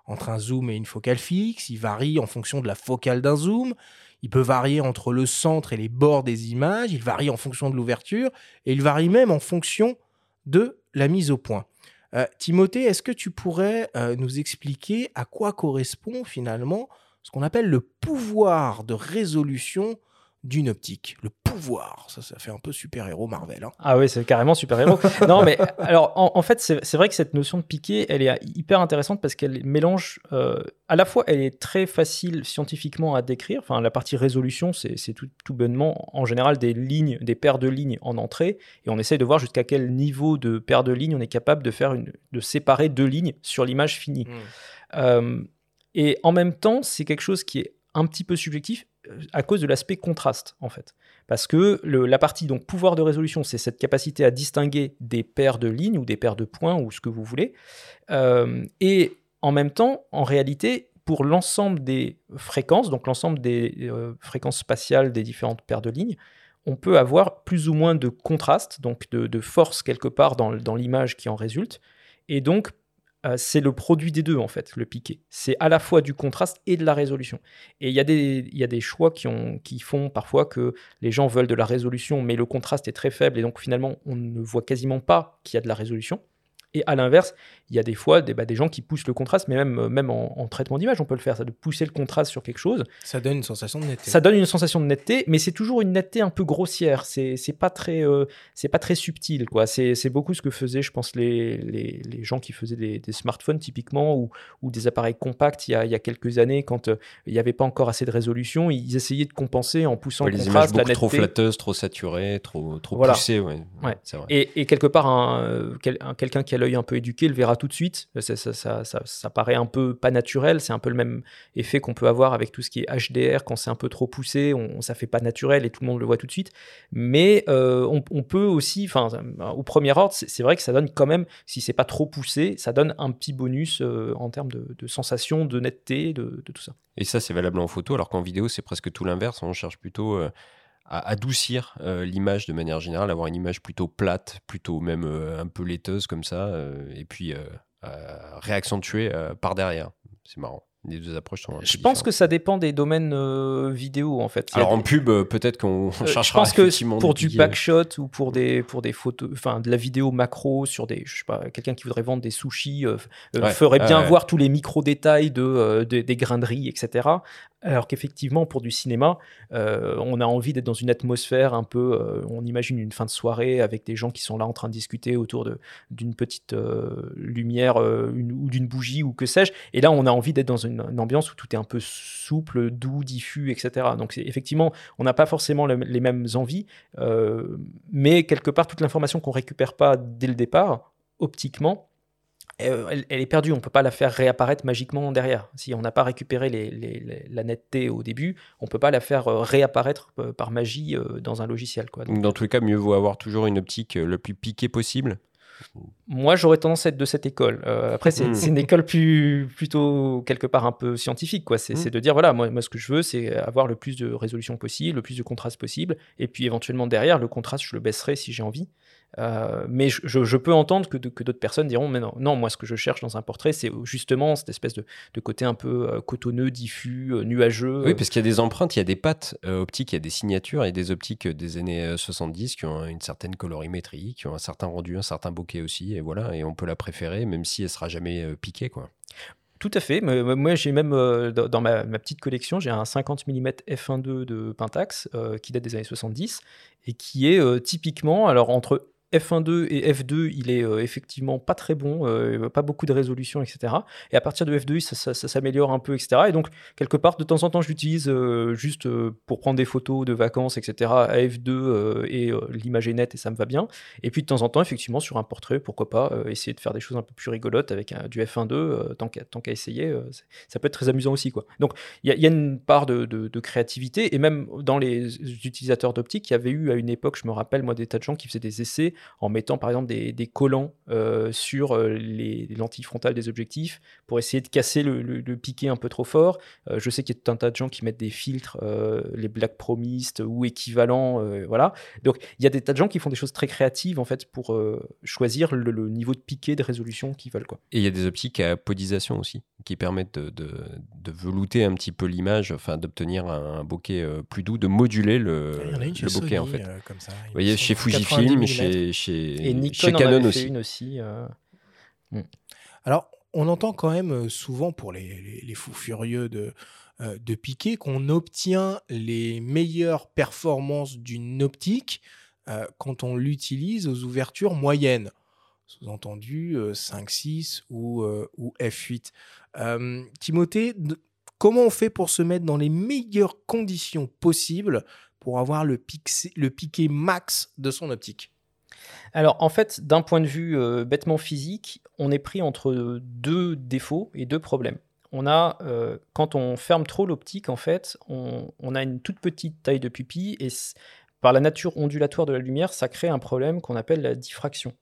entre un zoom et une focale fixe. Il varie en fonction de la focale d'un zoom. Il peut varier entre le centre et les bords des images. Il varie en fonction de l'ouverture. Et il varie même en fonction de la mise au point. Timothée, est-ce que tu pourrais nous expliquer à quoi correspond finalement ce qu'on appelle le pouvoir de résolution d'une optique. Le pouvoir, ça, ça fait un peu super-héros Marvel. Hein. Ah oui, c'est carrément super-héros. non, mais alors, en, en fait, c'est vrai que cette notion de piqué, elle est hyper intéressante parce qu'elle mélange, euh, à la fois, elle est très facile scientifiquement à décrire. Enfin, la partie résolution, c'est tout, tout bonnement, en général, des lignes, des paires de lignes en entrée. Et on essaye de voir jusqu'à quel niveau de paire de lignes on est capable de faire une, de séparer deux lignes sur l'image finie. Mmh. Euh, et en même temps, c'est quelque chose qui est un petit peu subjectif à cause de l'aspect contraste en fait. Parce que la partie donc pouvoir de résolution, c'est cette capacité à distinguer des paires de lignes ou des paires de points ou ce que vous voulez. Euh, et en même temps, en réalité, pour l'ensemble des fréquences, donc l'ensemble des euh, fréquences spatiales des différentes paires de lignes, on peut avoir plus ou moins de contraste, donc de, de force quelque part dans, dans l'image qui en résulte. Et donc, euh, c'est le produit des deux, en fait, le piqué. C'est à la fois du contraste et de la résolution. Et il y, a des- choix qui, qui font parfois que les gens veulent de la résolution, mais le contraste est très faible, et donc finalement, on ne voit quasiment pas qu'il y a de la résolution. Et à l'inverse, il y a des fois des, bah, des gens qui poussent le contraste, mais même, euh, même en, en traitement d'image, on peut le faire, ça, de pousser le contraste sur quelque chose. Ça donne une sensation de netteté. Ça donne une sensation de netteté, mais c'est toujours une netteté un peu grossière. C'est pas très, euh, c'est pas très subtil, quoi. C'est beaucoup ce que faisaient, je pense, les, les, les gens qui faisaient des, des smartphones typiquement ou, ou des appareils compacts il y a, il y a quelques années, quand euh, il n'y avait pas encore assez de résolution, ils essayaient de compenser en poussant Ouais, le les images contraste, la beaucoup trop flatteuses, trop saturées, trop, trop Voilà. poussées. Ouais. Ouais. C'est vrai. Et, et quelque part, un, quel- un- quelqu'un qui a l'œil un peu éduqué le verra tout de suite. Ça, ça, ça, ça- ça paraît un peu pas naturel. C'est un peu le même effet qu'on peut avoir avec tout ce qui est HDR. Quand c'est un peu trop poussé, on, ça fait pas naturel et tout le monde le voit tout de suite. Mais euh, on, peut aussi, enfin, au premier ordre, c'est vrai que ça donne quand même, si c'est pas trop poussé, ça donne un petit bonus euh, en termes de, de sensation, de netteté, de, tout ça. Et ça, c'est valable en photo, alors qu'en vidéo, c'est presque tout l'inverse. On cherche plutôt euh, à adoucir euh, l'image de manière générale, avoir une image plutôt plate, plutôt même euh, un peu laiteuse comme ça, euh, et puis réaccentuer par derrière. C'est marrant. Les deux approches sont. Je pense que ça dépend des domaines vidéo en fait. Il Alors des- en pub, peut-être qu'on Euh, je cherchera pense que pour du backshot ou pour des pour des photos, enfin de la vidéo macro sur des, je sais pas, quelqu'un qui voudrait vendre des sushis Ouais, ferait bien ouais, voir tous les micro détails de, de- des grains de riz, etc. Alors qu'effectivement pour du cinéma, euh, on a envie d'être dans une atmosphère un peu, euh, on imagine une fin de soirée avec des gens qui sont là en train de discuter autour d'une petite euh, lumière ou d'une bougie ou que sais-je. Et là on a envie d'être dans une, ambiance où tout est un peu souple, doux, diffus, etc. Donc effectivement on n'a pas forcément le- les mêmes envies, mais quelque part, toute l'information qu'on récupère pas dès le départ, optiquement, elle, elle est perdue. On peut pas la faire réapparaître magiquement derrière. Si on n'a pas récupéré les- les- les- la netteté au début, on peut pas la faire euh, réapparaître euh, par magie euh, dans un logiciel. Quoi. Donc, dans tous les cas, mieux vaut avoir toujours une optique euh, le plus piquée possible. moi, j'aurais tendance à être de cette école. Euh, après, c'est Hmm. c'est une école plus, plutôt quelque part un peu scientifique. quoi. C'est Hmm. c'est de dire, voilà, moi, moi, ce que je veux, c'est avoir le plus de résolution possible, le plus de contraste possible. Et puis, éventuellement, derrière, le contraste, je le baisserai si j'ai envie. Euh, mais je, je- je peux entendre que, d'autres personnes diront, mais non, non, moi, ce que je cherche dans un portrait, c'est justement cette espèce de, de côté un peu euh, cotonneux, diffus, euh, nuageux. Oui, parce qu'il y a des empreintes, il y a des pattes euh, optiques, il y a des signatures et des optiques euh, des années euh, 70 qui ont une certaine colorimétrie, qui ont un certain rendu, un certain bokeh aussi, et voilà, et on peut la préférer, même si elle sera jamais euh, piquée, quoi. Tout à fait. Moi, j'ai même euh, dans dans ma, ma petite collection, j'ai un 50 mm f1.2 de Pentax euh, qui date des années 70 et qui est euh, typiquement, alors entre F1.2 et F2, il est euh, effectivement pas très bon, euh, pas beaucoup de résolution, etc. Et à partir de F2, ça, s'améliore un peu, etc. Et donc, quelque part, de temps en temps, je l'utilise euh, juste pour prendre des photos de vacances, etc. à F2 euh, et l'image est nette et ça me va bien. Et puis de temps en temps, effectivement, sur un portrait, pourquoi pas essayer de faire des choses un peu plus rigolotes avec du F1.2, euh, tant qu'à essayer, ça peut être très amusant aussi. Quoi. Donc il y, a- une part de, de- de créativité, et même dans les utilisateurs d'optique, il y avait eu à une époque, je me rappelle, moi, des tas de gens qui faisaient des essais en mettant par exemple des, des collants euh, sur euh, les, les lentilles frontales des objectifs pour essayer de casser le, le- le piqué un peu trop fort. Euh, je sais qu'il y a tout un tas de gens qui mettent des filtres, euh, les Black Promist ou équivalents, euh, voilà. Donc il y a des tas de gens qui font des choses très créatives en fait pour euh, choisir le, le niveau de piqué de résolution qu'ils veulent quoi. Et il y a des optiques à apodisation aussi, qui permettent de, de, de velouter un petit peu l'image, enfin d'obtenir un, bokeh euh, plus doux, de moduler le, Il y en a une chez le bokeh en fait. euh, comme ça. Vous voyez, chez Fujifilm, chez, chez, Et Nikon chez en Canon aussi. une aussi. euh, Alors, on entend quand même euh, souvent pour les, les- les fous furieux de, euh, de Piquet qu'on obtient les meilleures performances d'une optique euh, quand on l'utilise aux ouvertures moyennes. Sous-entendu euh, 5.6 ou, euh, ou F8. Euh, Timothée, comment on fait pour se mettre dans les meilleures conditions possibles pour avoir le, pixé- le piqué max de son optique? Alors, en fait, d'un point de vue euh, bêtement physique, on est pris entre deux défauts et deux problèmes. On a, euh, quand on ferme trop l'optique, en fait, on, a une toute petite taille de pupille et par la nature ondulatoire de la lumière, ça crée un problème qu'on appelle la diffraction.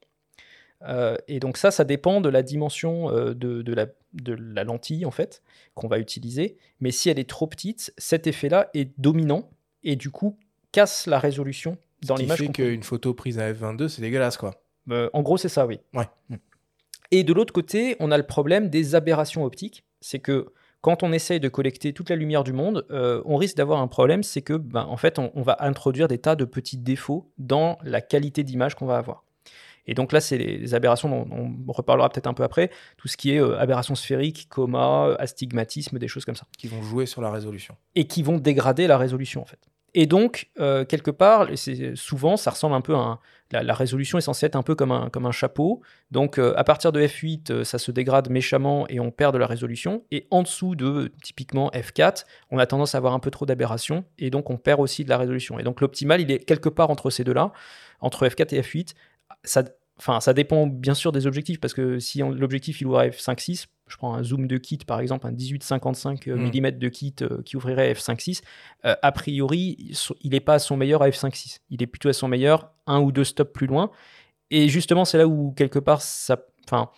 Euh, et donc ça, ça dépend de la dimension de, de la, de la lentille, en fait, qu'on va utiliser. Mais si elle est trop petite, cet effet-là est dominant et du coup casse la résolution dans l'image. fait qu'une photo prise à F22, c'est dégueulasse, quoi. euh, en gros, c'est ça, oui. Ouais. Et de l'autre côté, on a le problème des aberrations optiques. C'est que quand on essaye de collecter toute la lumière du monde, euh, on risque d'avoir un problème, c'est que, ben, en fait, on, on va introduire des tas de petits défauts dans la qualité d'image qu'on va avoir. Et donc là, c'est les, les aberrations dont on reparlera peut-être un peu après, tout ce qui est euh, aberration sphérique, coma, astigmatisme, des choses comme ça Qui vont jouer sur la résolution. et qui vont dégrader la résolution en fait. Et donc, euh, quelque part, souvent, ça ressemble un peu à la, résolution est censée être un peu comme un, comme un chapeau. Donc, euh, à partir de F8, euh, ça se dégrade méchamment et on perd de la résolution. Et en dessous de typiquement F4, on a tendance à avoir un peu trop d'aberration et donc on perd aussi de la résolution. Et donc, l'optimal, il est quelque part entre ces deux-là, entre F4 et F8. Ça, enfin, ça dépend bien sûr des objectifs parce que si l'objectif il ouvre à F5.6, je prends un zoom de kit par exemple, un 18-55 Mm. mm de kit euh, qui ouvrirait à F5.6, euh, a priori, il n'est pas à son meilleur à F5.6. Il est plutôt à son meilleur un ou deux stops plus loin. Et justement, c'est là où, quelque part, ça. Enfin,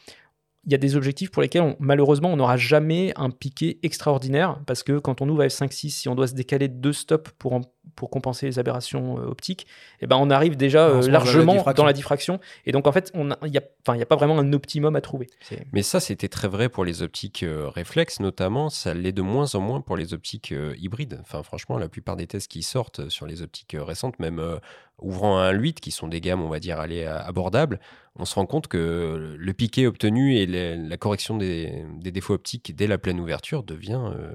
il y a des objectifs pour lesquels, on- malheureusement, on n'aura jamais un piqué extraordinaire. Parce que quand on ouvre à F5.6, si on doit se décaler de deux stops pour, en- pour compenser les aberrations euh, optiques, eh ben, on arrive déjà On euh, dans la largement diffraction. dans la diffraction. Et donc, en fait, il n'y a, pas vraiment un optimum à trouver. Mais ça, c'était très vrai pour les optiques euh, réflexes, notamment. Ça l'est de moins en moins pour les optiques euh, hybrides. Enfin, franchement, la plupart des tests qui sortent sur les optiques euh, récentes, même euh, ouvrant à 1.8, qui sont des gammes, on va dire, allez, abordables, on se rend compte que le piqué obtenu et la, la correction des, des défauts optiques dès la pleine ouverture devient euh,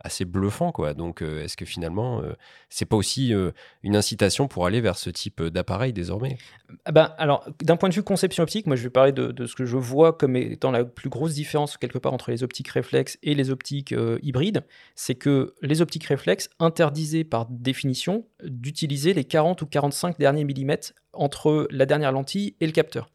assez bluffant, quoi. Donc, euh, est-ce que finalement, euh, c'est pas aussi euh, une incitation pour aller vers ce type d'appareil désormais? Ah ben, alors, d'un point de vue conception optique, moi je vais parler de, de ce que je vois comme étant la plus grosse différence quelque part entre les optiques réflexes et les optiques euh, hybrides. C'est que les optiques réflexes interdisaient par définition d'utiliser les 40 ou 45 derniers millimètres entre la dernière lentille et le capteur.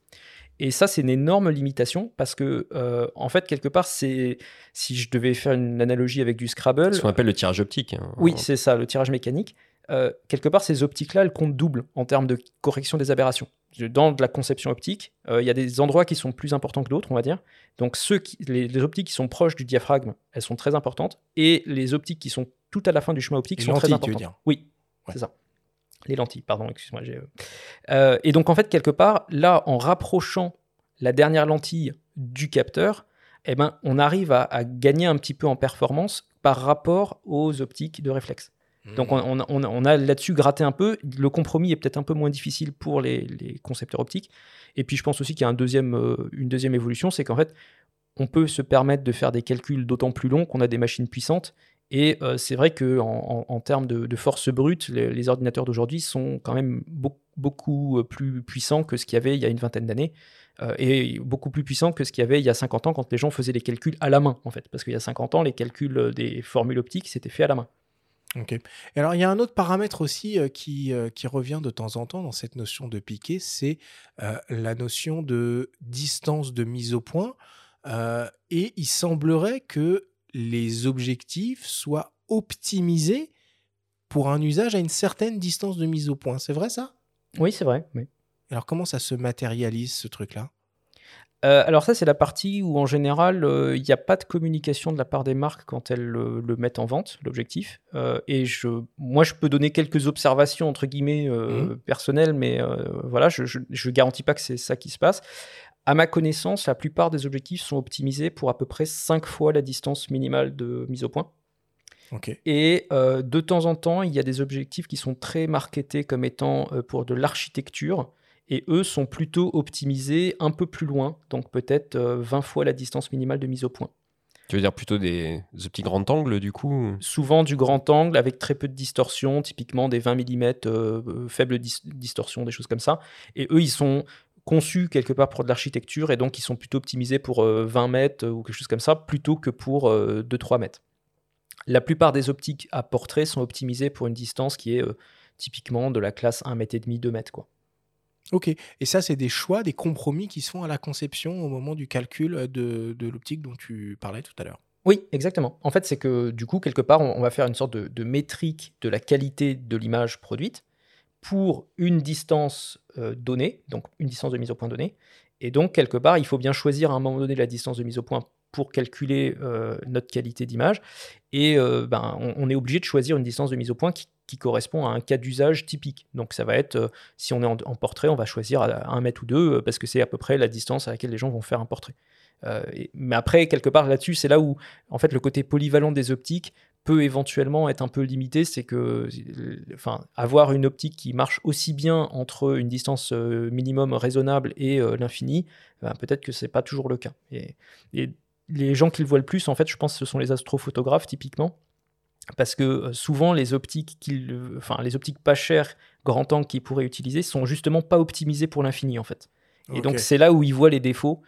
Et ça, c'est une énorme limitation parce que, euh, en fait, quelque part, c'est si je devais faire une analogie avec du Scrabble, Ce qu'on appelle le tirage optique. hein. oui, c'est ça, le tirage mécanique. Euh, quelque part, ces optiques-là, elles comptent double en termes de correction des aberrations. Dans de la conception optique, euh, il y a des endroits qui sont plus importants que d'autres, on va dire. Donc, ceux qui, les, les optiques qui sont proches du diaphragme, elles sont très importantes. Et les optiques qui sont tout à la fin du chemin optique Les sont lentilles, très tu veux importantes. dire? Oui, Ouais. c'est ça. Les lentilles, pardon, excuse-moi. euh, et donc, en fait, quelque part, là, en rapprochant la dernière lentille du capteur, eh ben, on arrive à, à gagner un petit peu en performance par rapport aux optiques de réflexe. Donc on, on a- on là-dessus gratté un peu. Le compromis est peut-être un peu moins difficile pour les, les concepteurs optiques. Et puis je pense aussi qu'il y a un deuxième, euh, une deuxième évolution, c'est qu'en fait, on peut se permettre de faire des calculs d'autant plus longs qu'on a des machines puissantes. Et euh, c'est vrai qu'en en, termes de, force brute, les, ordinateurs d'aujourd'hui sont quand même beaucoup, euh, plus puissants que ce qu'il y avait il y a une vingtaine d'années. Euh, et beaucoup plus puissants que ce qu'il y avait il y a 50 ans quand les gens faisaient les calculs à la main, en fait. Parce qu'il y a 50 ans, les calculs des formules optiques, c'était fait à la main. Ok. Et alors, il y a un autre paramètre aussi qui, qui revient de temps en temps dans cette notion de piqué, c'est la notion de distance de mise au point. et il semblerait que les objectifs soient optimisés pour un usage à une certaine distance de mise au point. C'est vrai ça? Oui, c'est vrai. Alors comment ça se matérialise ce truc-là? Euh, alors ça, c'est la partie où en général, euh, il n'y a pas de communication de la part des marques quand elles le, mettent en vente, l'objectif. Euh, et je, moi, je peux donner quelques observations, entre guillemets, mmh. personnelles, mais voilà, je ne garantis pas que c'est ça qui se passe. À ma connaissance, la plupart des objectifs sont optimisés pour à peu près 5 fois la distance minimale de mise au point. Et euh, de temps en temps, il y a des objectifs qui sont très marketés comme étant euh, pour de l'architecture. Et eux sont plutôt optimisés un peu plus loin, donc peut-être 20 euh, fois la distance minimale de mise au point. Tu veux dire plutôt des, petits grands angles du coup Souvent du grand angle avec très peu de distorsion, typiquement des 20 mm, faible distorsion, des choses comme ça. Et eux, ils sont conçus quelque part pour de l'architecture et donc ils sont plutôt optimisés pour 20 euh, mètres ou quelque chose comme ça plutôt que pour 2-3 euh, mètres. La plupart des optiques à portrait sont optimisées pour une distance qui est euh, typiquement de la classe 1 mètre et demi, 2 mètres. Quoi. Ok, et ça c'est des choix, des compromis qui se font à la conception au moment du calcul de, l'optique dont tu parlais tout à l'heure. Oui, exactement. En fait, c'est que du coup, quelque part, on, va faire une sorte de métrique de la qualité de l'image produite pour une distance euh, donnée, donc une distance de mise au point donnée. Et donc, quelque part, il faut bien choisir à un moment donné la distance de mise au point pour calculer euh, notre qualité d'image. Et euh, ben, on, est obligé de choisir une distance de mise au point qui, correspond à un cas d'usage typique. Donc ça va être, si on est en, portrait, on va choisir à un mètre ou deux, parce que c'est à peu près la distance à laquelle les gens vont faire un portrait. mais après, quelque part là-dessus, c'est là où, en fait, le côté polyvalent des optiques peut éventuellement être un peu limité, c'est que enfin, avoir une optique qui marche aussi bien entre une distance euh, minimum raisonnable et euh, l'infini, ben, peut-être que c'est pas toujours le cas. Et, les gens qui le voient le plus, en fait, je pense que ce sont les astrophotographes typiquement, parce que euh, souvent les optiques, enfin, les optiques pas chères, grand angle qu'ils pourraient utiliser, sont justement pas optimisées pour l'infini en fait. Et donc c'est là où ils voient les défauts.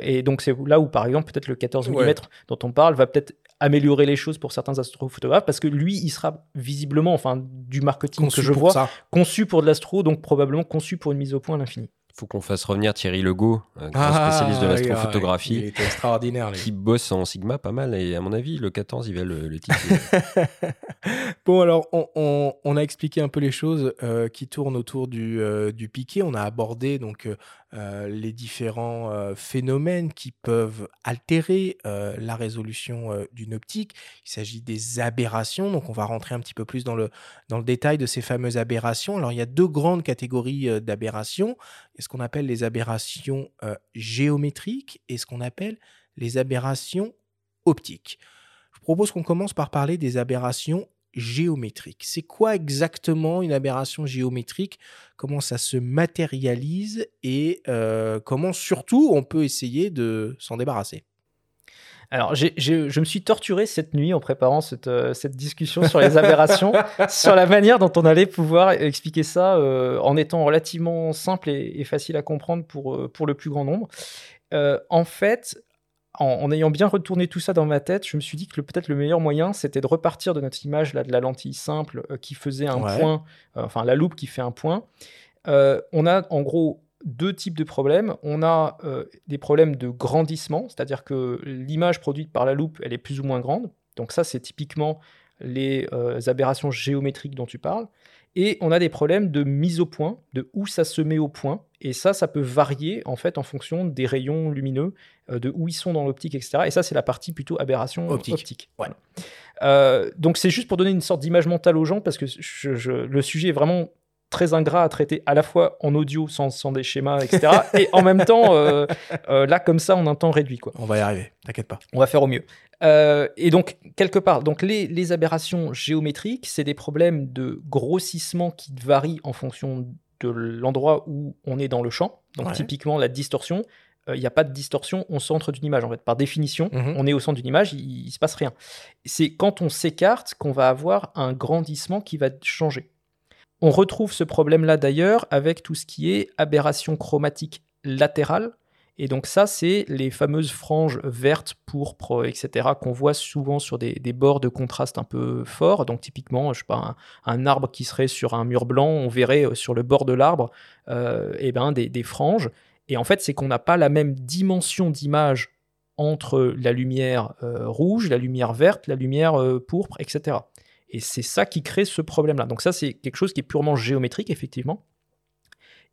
et donc c'est là où par exemple peut-être le 14 mm dont on parle va peut-être améliorer les choses pour certains astrophotographes parce que lui, il sera visiblement, enfin, du marketing que je vois, conçu pour de l'astro, donc probablement conçu pour une mise au point à l'infini faut qu'on fasse revenir Thierry Legault, un ah, spécialiste de l'astrophotographie. Il est extraordinaire. Qui bosse en Sigma pas mal. Et à mon avis, le 14, il va le, le bon, alors, on, a expliqué un peu les choses euh, qui tournent autour du, euh, du piqué. On a abordé donc euh, les différents phénomènes qui peuvent altérer la résolution d'une optique. Il s'agit des aberrations. Donc, on va rentrer un petit peu plus dans le, dans le détail de ces fameuses aberrations. Alors, il y a deux grandes catégories d'aberrations ce qu'on appelle les aberrations euh, géométriques et ce qu'on appelle les aberrations optiques. Je propose qu'on commence par parler des aberrations géométriques. C'est quoi exactement une aberration géométrique? Comment ça se matérialise et euh, comment surtout on peut essayer de s'en débarrasser? Alors, je me suis torturé cette nuit en préparant cette, euh, discussion sur les aberrations, sur la manière dont on allait pouvoir expliquer ça euh, en étant relativement simple et, facile à comprendre pour, pour le plus grand nombre. en fait, en, ayant bien retourné tout ça dans ma tête, je me suis dit que peut-être le meilleur moyen, c'était de repartir de notre image là, de la lentille simple qui faisait un point, enfin la loupe qui fait un point. on a en gros deux types de problèmes. On a euh, des problèmes de grandissement, c'est-à-dire que l'image produite par la loupe, elle est plus ou moins grande. Donc ça, c'est typiquement les euh, aberrations géométriques dont tu parles. Et on a des problèmes de mise au point, de où ça se met au point. Et ça, ça peut varier en fait en fonction des rayons lumineux, euh, de où ils sont dans l'optique, etc. Et ça, c'est la partie plutôt aberration optique. donc c'est juste pour donner une sorte d'image mentale aux gens parce que le sujet est vraiment très ingrat à traiter à la fois en audio sans, sans des schémas, etc. et en même temps, euh, euh, là, comme ça, en un temps réduit. Quoi. On va y arriver, t'inquiète pas. On va faire au mieux. Euh, et donc, quelque part, donc les, les aberrations géométriques, c'est des problèmes de grossissement qui varient en fonction de l'endroit où on est dans le champ. Donc, typiquement, la distorsion. il n'y a pas de distorsion au centre d'une image. En fait, par définition, Mhm. on est au centre d'une image, il, ne se passe rien. C'est quand on s'écarte qu'on va avoir un grandissement qui va changer. On retrouve ce problème-là d'ailleurs avec tout ce qui est aberration chromatique latérale. Et donc ça, c'est les fameuses franges vertes, pourpres, etc., qu'on voit souvent sur des, bords de contraste un peu forts. Donc typiquement, je sais pas, un, arbre qui serait sur un mur blanc, on verrait euh, sur le bord de l'arbre euh, eh ben, des, franges. Et en fait, c'est qu'on n'a pas la même dimension d'image entre la lumière euh, rouge, la lumière verte, la lumière pourpre, etc. Et c'est ça qui crée ce problème-là. Donc ça, c'est quelque chose qui est purement géométrique, effectivement.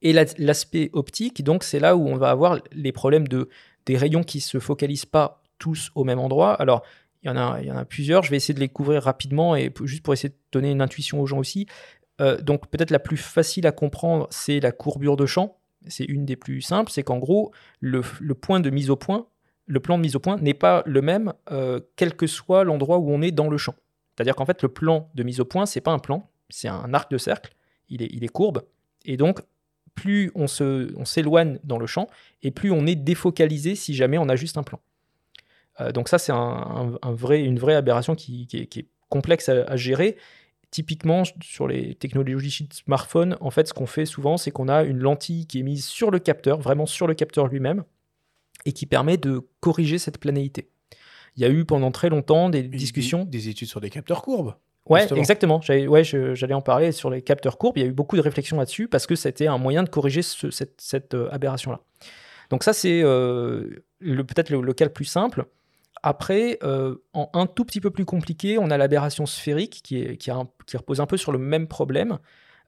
Et la- l'aspect optique, donc c'est là où on va avoir les problèmes de des rayons qui se focalisent pas tous au même endroit. Alors il y en a, plusieurs. Je vais essayer de les couvrir rapidement et juste pour essayer de donner une intuition aux gens aussi. Euh, donc peut-être la plus facile à comprendre, c'est la courbure de champ. C'est une des plus simples. C'est qu'en gros, le, le point de mise au point, le plan de mise au point n'est pas le même euh, quel que soit l'endroit où on est dans le champ. C'est-à-dire qu'en fait, le plan de mise au point, c'est pas un plan, c'est un arc de cercle. Il est, il est courbe. Et donc, plus on se- on s'éloigne dans le champ, et plus on est défocalisé si jamais on a juste un plan. Euh, donc ça, c'est un, vrai, une vraie aberration qui, est, complexe à, à gérer. Typiquement, sur les technologies de smartphone, en fait, ce qu'on fait souvent, c'est qu'on a une lentille qui est mise sur le capteur, vraiment sur le capteur lui-même, et qui permet de corriger cette planéité. Il y a eu pendant très longtemps des discussions. Des, études sur des capteurs courbes. Ouais, justement. exactement. J'allais ouais, je- j'allais en parler sur les capteurs courbes. Il y a eu beaucoup de réflexions là-dessus parce que c'était un moyen de corriger ce- cette, cette, euh, aberration-là. Donc ça, c'est euh, peut-être le, le cas le plus simple. Après, euh, en un tout petit peu plus compliqué, on a l'aberration sphérique qui, est, qui, a un- qui repose un peu sur le même problème.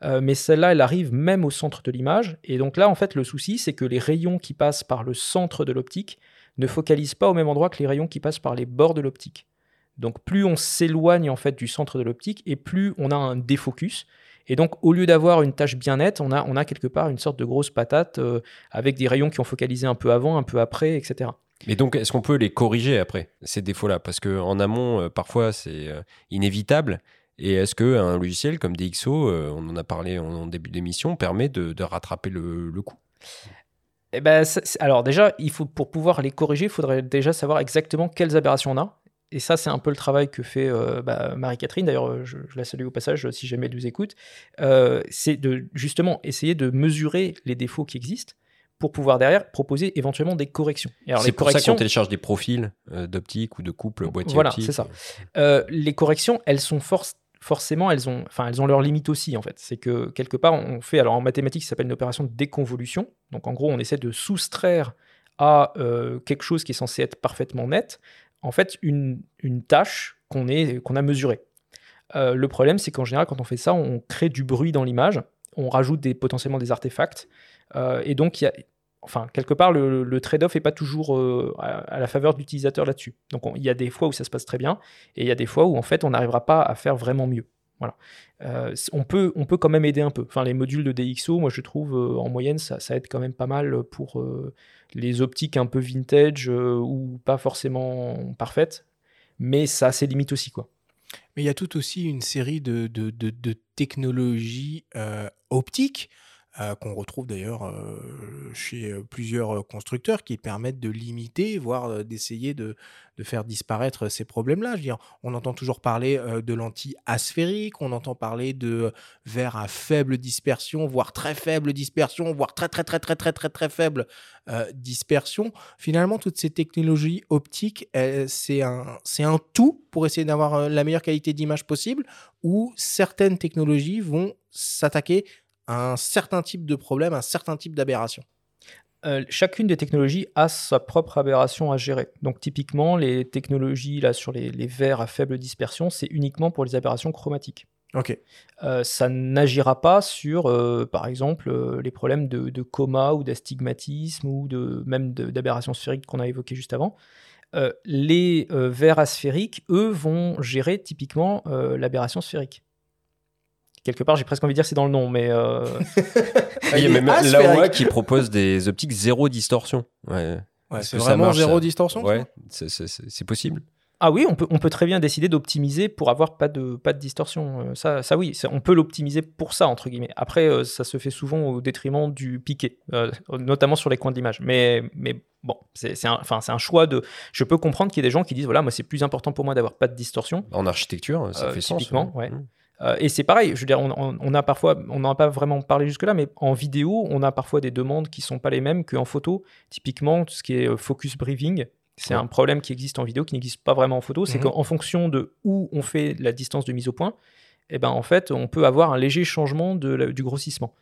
Euh, mais celle-là, elle arrive même au centre de l'image. Et donc là, en fait, le souci, c'est que les rayons qui passent par le centre de l'optique ne focalisent pas au même endroit que les rayons qui passent par les bords de l'optique. Donc plus on s'éloigne en fait du centre de l'optique et plus on a un défocus. Et donc au lieu d'avoir une tâche bien nette, on a, quelque part une sorte de grosse patate euh, avec des rayons qui ont focalisé un peu avant, un peu après, etc. Mais donc, est-ce qu'on peut les corriger après, ces défauts-là? Parce qu'en amont, euh, parfois, c'est euh, inévitable. Et est-ce qu'un logiciel comme DxO, on en a parlé en, début d'émission, permet de, rattraper le coup? Eh ben, ça- alors déjà, il faut, pour pouvoir les corriger, il faudrait déjà savoir exactement quelles aberrations on a. Et ça, c'est un peu le travail que fait euh, bah, Marie-Catherine. D'ailleurs, euh, je, je la salue au passage euh, si jamais elle nous écoute. Euh, c'est de justement essayer de mesurer les défauts qui existent pour pouvoir derrière proposer éventuellement des corrections. C'est pour ça corrections, qu'on télécharge des profils euh, d'optique ou de couple boîtier Voilà, c'est ça. Les corrections, elles sont forc- forcément, elles ont, enfin, elles ont leurs limites aussi en fait. C'est que quelque part, on fait, alors en mathématiques, ça s'appelle une opération de déconvolution. Donc en gros, on essaie de soustraire à euh, quelque chose qui est censé être parfaitement net, en fait, une, une tâche qu'on qu'on a mesurée. Euh, le problème, c'est qu'en général, quand on fait ça, on crée du bruit dans l'image, on rajoute des, potentiellement des artefacts, euh, et donc il y a, enfin, quelque part, le, trade-off n'est pas toujours euh, à, la faveur de l'utilisateur là-dessus. Donc on- il y a des fois où ça se passe très bien, et il y a des fois où en fait on n'arrivera pas à faire vraiment mieux. Voilà. Euh, on, peut, on peut quand même aider un peu. Enfin, les modules de DxO, moi je trouve euh, en moyenne ça, aide quand même pas mal pour les optiques un peu vintage ou pas forcément parfaites, mais ça a ses limites aussi quoi. Mais il y a tout aussi une série de, technologies optiques qu'on retrouve d'ailleurs euh, chez euh, plusieurs euh, constructeurs qui permettent de limiter, voire euh, d'essayer de, faire disparaître ces problèmes-là. On entend toujours parler euh, de lentilles asphériques, on entend parler de verres à faible dispersion, voire très faible dispersion, voire très très très très très très très faible euh, dispersion. Finalement, toutes ces technologies optiques, euh, c'est un, tout pour essayer d'avoir euh, la meilleure qualité d'image possible, où certaines technologies vont s'attaquer un certain type de problème, un certain type d'aberration. Euh, chacune des technologies a sa propre aberration à gérer. Donc typiquement, les technologies là sur les, les verres à faible dispersion, c'est uniquement pour les aberrations chromatiques. Ok. Euh, ça n'agira pas sur, euh, par exemple, les problèmes de, de coma ou d'astigmatisme ou de, même d'aberration sphérique qu'on a évoqué juste avant. Les verres asphériques, eux, vont gérer typiquement l'aberration sphérique. Quelque part, j'ai presque envie de dire c'est dans le nom, mais euh, Ah, il y a même. Laowa qui propose des optiques zéro distorsion. Ouais, c'est vraiment marche, zéro ça distorsion ouais c'est- c'est c'est- c'est possible. Ah oui, on peut, on peut très bien décider d'optimiser pour avoir pas de, pas de distorsion. Euh, Ça, ça oui, ça- on peut l'optimiser pour ça, entre guillemets. Après, euh, ça se fait souvent au détriment du piqué, euh, notamment sur les coins de l'image. Mais, mais bon, c'est c'est un, enfin, c'est un choix de... Je peux comprendre qu'il y ait des gens qui disent, voilà, moi, c'est plus important pour moi d'avoir pas de distorsion. En architecture, ça Euh, fait sens. typiquement, ouais. Euh, et c'est pareil, je veux dire, on, on- on a parfois, on n'en a pas vraiment parlé jusque-là, mais en vidéo, on a parfois des demandes qui sont pas les mêmes qu'en photo. Typiquement, tout ce qui est euh, focus breathing, c'est Ouais. un problème qui existe en vidéo, qui n'existe pas vraiment en photo. C'est Mhm. qu'en fonction de où on fait la distance de mise au point, eh ben, en fait, on peut avoir un léger changement de la- du grossissement.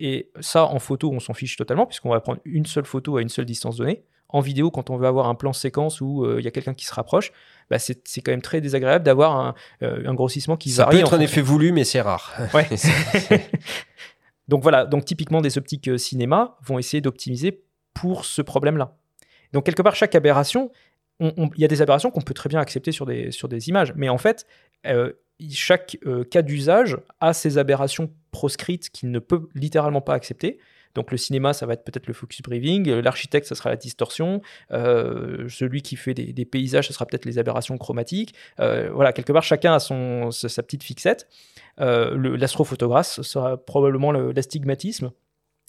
Et ça, en photo, on s'en fiche totalement, puisqu'on va prendre une seule photo à une seule distance donnée. En vidéo, quand on veut avoir un plan séquence où euh, il y a quelqu'un qui se rapproche, bah, c'est quand même très désagréable d'avoir un, euh, un grossissement qui Ça varie. peut en être un fonction- effet voulu, mais c'est rare. Ouais. donc voilà, donc typiquement des optiques euh, cinéma vont essayer d'optimiser pour ce problème-là. Donc quelque part, chaque aberration, on- on- il y a des aberrations qu'on peut très bien accepter sur des, sur des images, mais en fait, euh, chaque cas d'usage a ses aberrations proscrites qu'il ne peut littéralement pas accepter. Donc le cinéma, ça va être peut-être le focus breathing, euh, l'architecte, ça sera la distorsion, euh, celui qui fait des, paysages, ça sera peut-être les aberrations chromatiques. Euh, voilà, quelque part, chacun a son, sa petite fixette. Euh, L'astrophotographe sera probablement le- l'astigmatisme,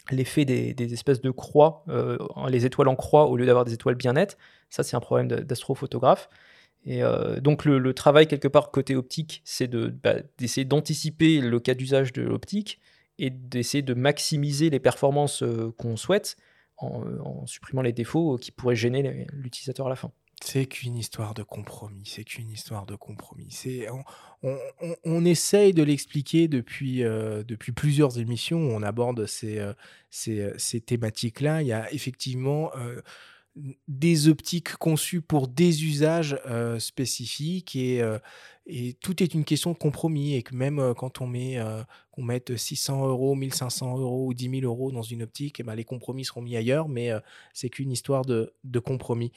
l'effet des, espèces de croix, les étoiles en croix au lieu d'avoir des étoiles bien nettes. Ça, c'est un problème d'astrophotographe. Et donc le, travail quelque part côté optique, c'est bah, d'essayer d'anticiper le cas d'usage de l'optique et d'essayer de maximiser les performances euh, qu'on souhaite en, en supprimant les défauts qui pourraient gêner l'utilisateur à la fin. C'est qu'une histoire de compromis. C'est qu'une histoire de compromis. C'est on, essaye de l'expliquer depuis euh, depuis plusieurs émissions. Où on aborde ces euh, ces, euh, thématiques-là. Il y a effectivement euh, des optiques conçues pour des usages euh, spécifiques et euh, et tout est une question de compromis et que même quand on met euh, mette 600 euros, 1500 euros ou 10 000 euros dans une optique, eh ben, les compromis seront mis ailleurs, mais euh, c'est qu'une histoire de, compromis.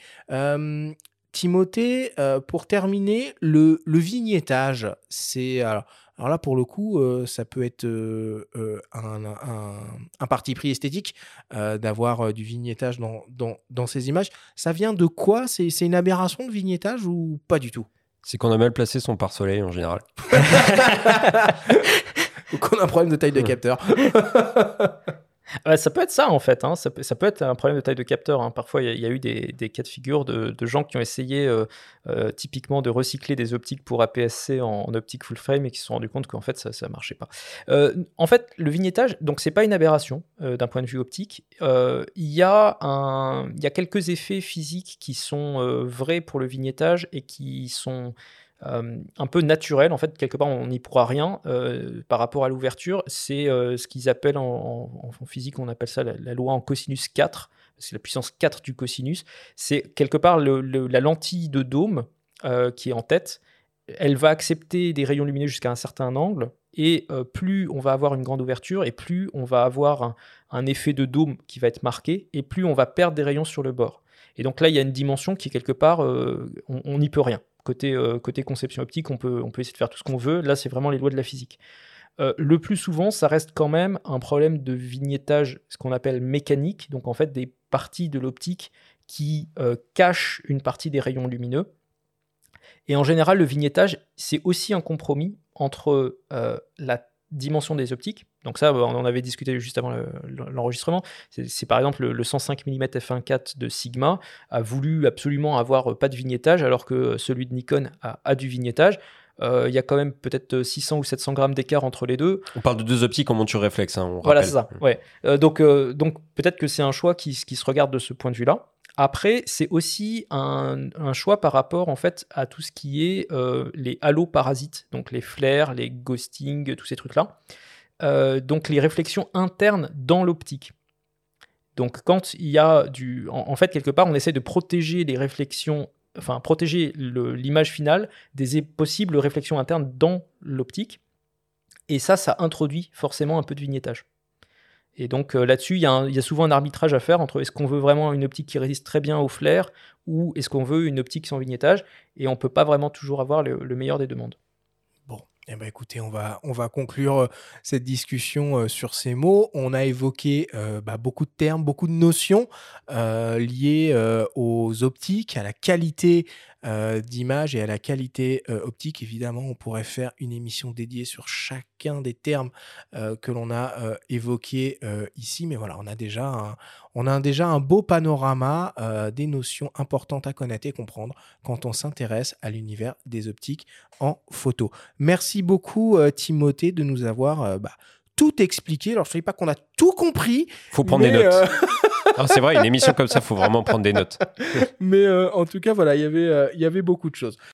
Timothée, pour terminer, le, vignettage, c'est alors, là pour le coup, ça peut être un, parti pris esthétique d'avoir du vignettage dans, ces images. Ça vient de quoi? C'est une aberration de vignettage ou pas du tout? C'est qu'on a mal placé son pare-soleil en général. Ou qu'on a un problème de taille de capteur Ça peut être ça en fait, hein. ça, peut, être un problème de taille de capteur. hein. Parfois, il y, a- eu des, cas de figure de, gens qui ont essayé euh, euh, typiquement de recycler des optiques pour APS-C en, optique full frame et qui se sont rendus compte qu'en fait ça ne marchait pas. Euh, en fait, le vignettage, donc c'est pas une aberration d'un point de vue optique. Il y, a quelques effets physiques qui sont vrais pour le vignettage et qui sont un peu naturel. En fait, quelque part, on n'y pourra rien euh, par rapport à l'ouverture. C'est euh, ce qu'ils appellent en, physique, on appelle ça la, loi en cosinus 4. C'est la puissance 4 du cosinus. C'est quelque part la lentille de dôme euh, qui est en tête. Elle va accepter des rayons lumineux jusqu'à un certain angle. Et euh, plus on va avoir une grande ouverture, et plus on va avoir un, effet de dôme qui va être marqué, et plus on va perdre des rayons sur le bord. Et donc là, il y a une dimension qui est quelque part, euh, on n'y peut rien. Côté, euh, côté conception optique, on peut, on peut essayer de faire tout ce qu'on veut. Là, c'est vraiment les lois de la physique. Euh, le plus souvent, ça reste quand même un problème de vignettage, ce qu'on appelle mécanique, donc en fait des parties de l'optique qui euh, cachent une partie des rayons lumineux. Et en général, le vignettage, c'est aussi un compromis entre la dimension des optiques. Donc ça, on en avait discuté juste avant le- l'enregistrement. C'est par exemple le, le 105 mm f1.4 de Sigma a voulu absolument avoir euh, pas de vignettage alors que celui de Nikon a, a du vignettage. Euh, Il y a quand même peut-être 600 ou 700 grammes d'écart entre les deux. On parle de deux optiques en monture réflexe. hein, on Voilà, c'est ça. Ouais. Euh, donc, euh, donc peut-être que c'est un choix qui, qui se regarde de ce point de vue-là. Après, c'est aussi un, choix par rapport en fait à tout ce qui est euh, les haloparasites, donc les flares, les ghostings, tous ces trucs-là. Euh, donc les réflexions internes dans l'optique. Donc quand il y a du... En, en fait, quelque part, on essaie de protéger les réflexions, enfin protéger l'image finale des possibles réflexions internes dans l'optique. Et ça, ça introduit forcément un peu de vignettage. Et donc euh, là-dessus, il y, a souvent un arbitrage à faire entre est-ce qu'on veut vraiment une optique qui résiste très bien au flair ou est-ce qu'on veut une optique sans vignettage. Et on ne peut pas vraiment toujours avoir le, le meilleur des deux mondes. Eh ben, écoutez, on va, on va conclure euh, cette discussion euh, sur ces mots. On a évoqué bah, beaucoup de termes, beaucoup de notions liées aux optiques, à la qualité euh, d'image et à la qualité euh, optique. Évidemment, on pourrait faire une émission dédiée sur chacun des termes euh, que l'on a évoqués ici. Mais voilà, on a déjà un, on a déjà un beau panorama des notions importantes à connaître et comprendre quand on s'intéresse à l'univers des optiques en photo. Merci beaucoup, Timothée, de nous avoir bah, tout expliqué. Alors, je ne dis pas qu'on a tout compris. Faut prendre des notes. c'est vrai, une émission comme ça, faut vraiment prendre des notes. mais euh, en tout cas, voilà, il y euh, il y avait beaucoup de choses.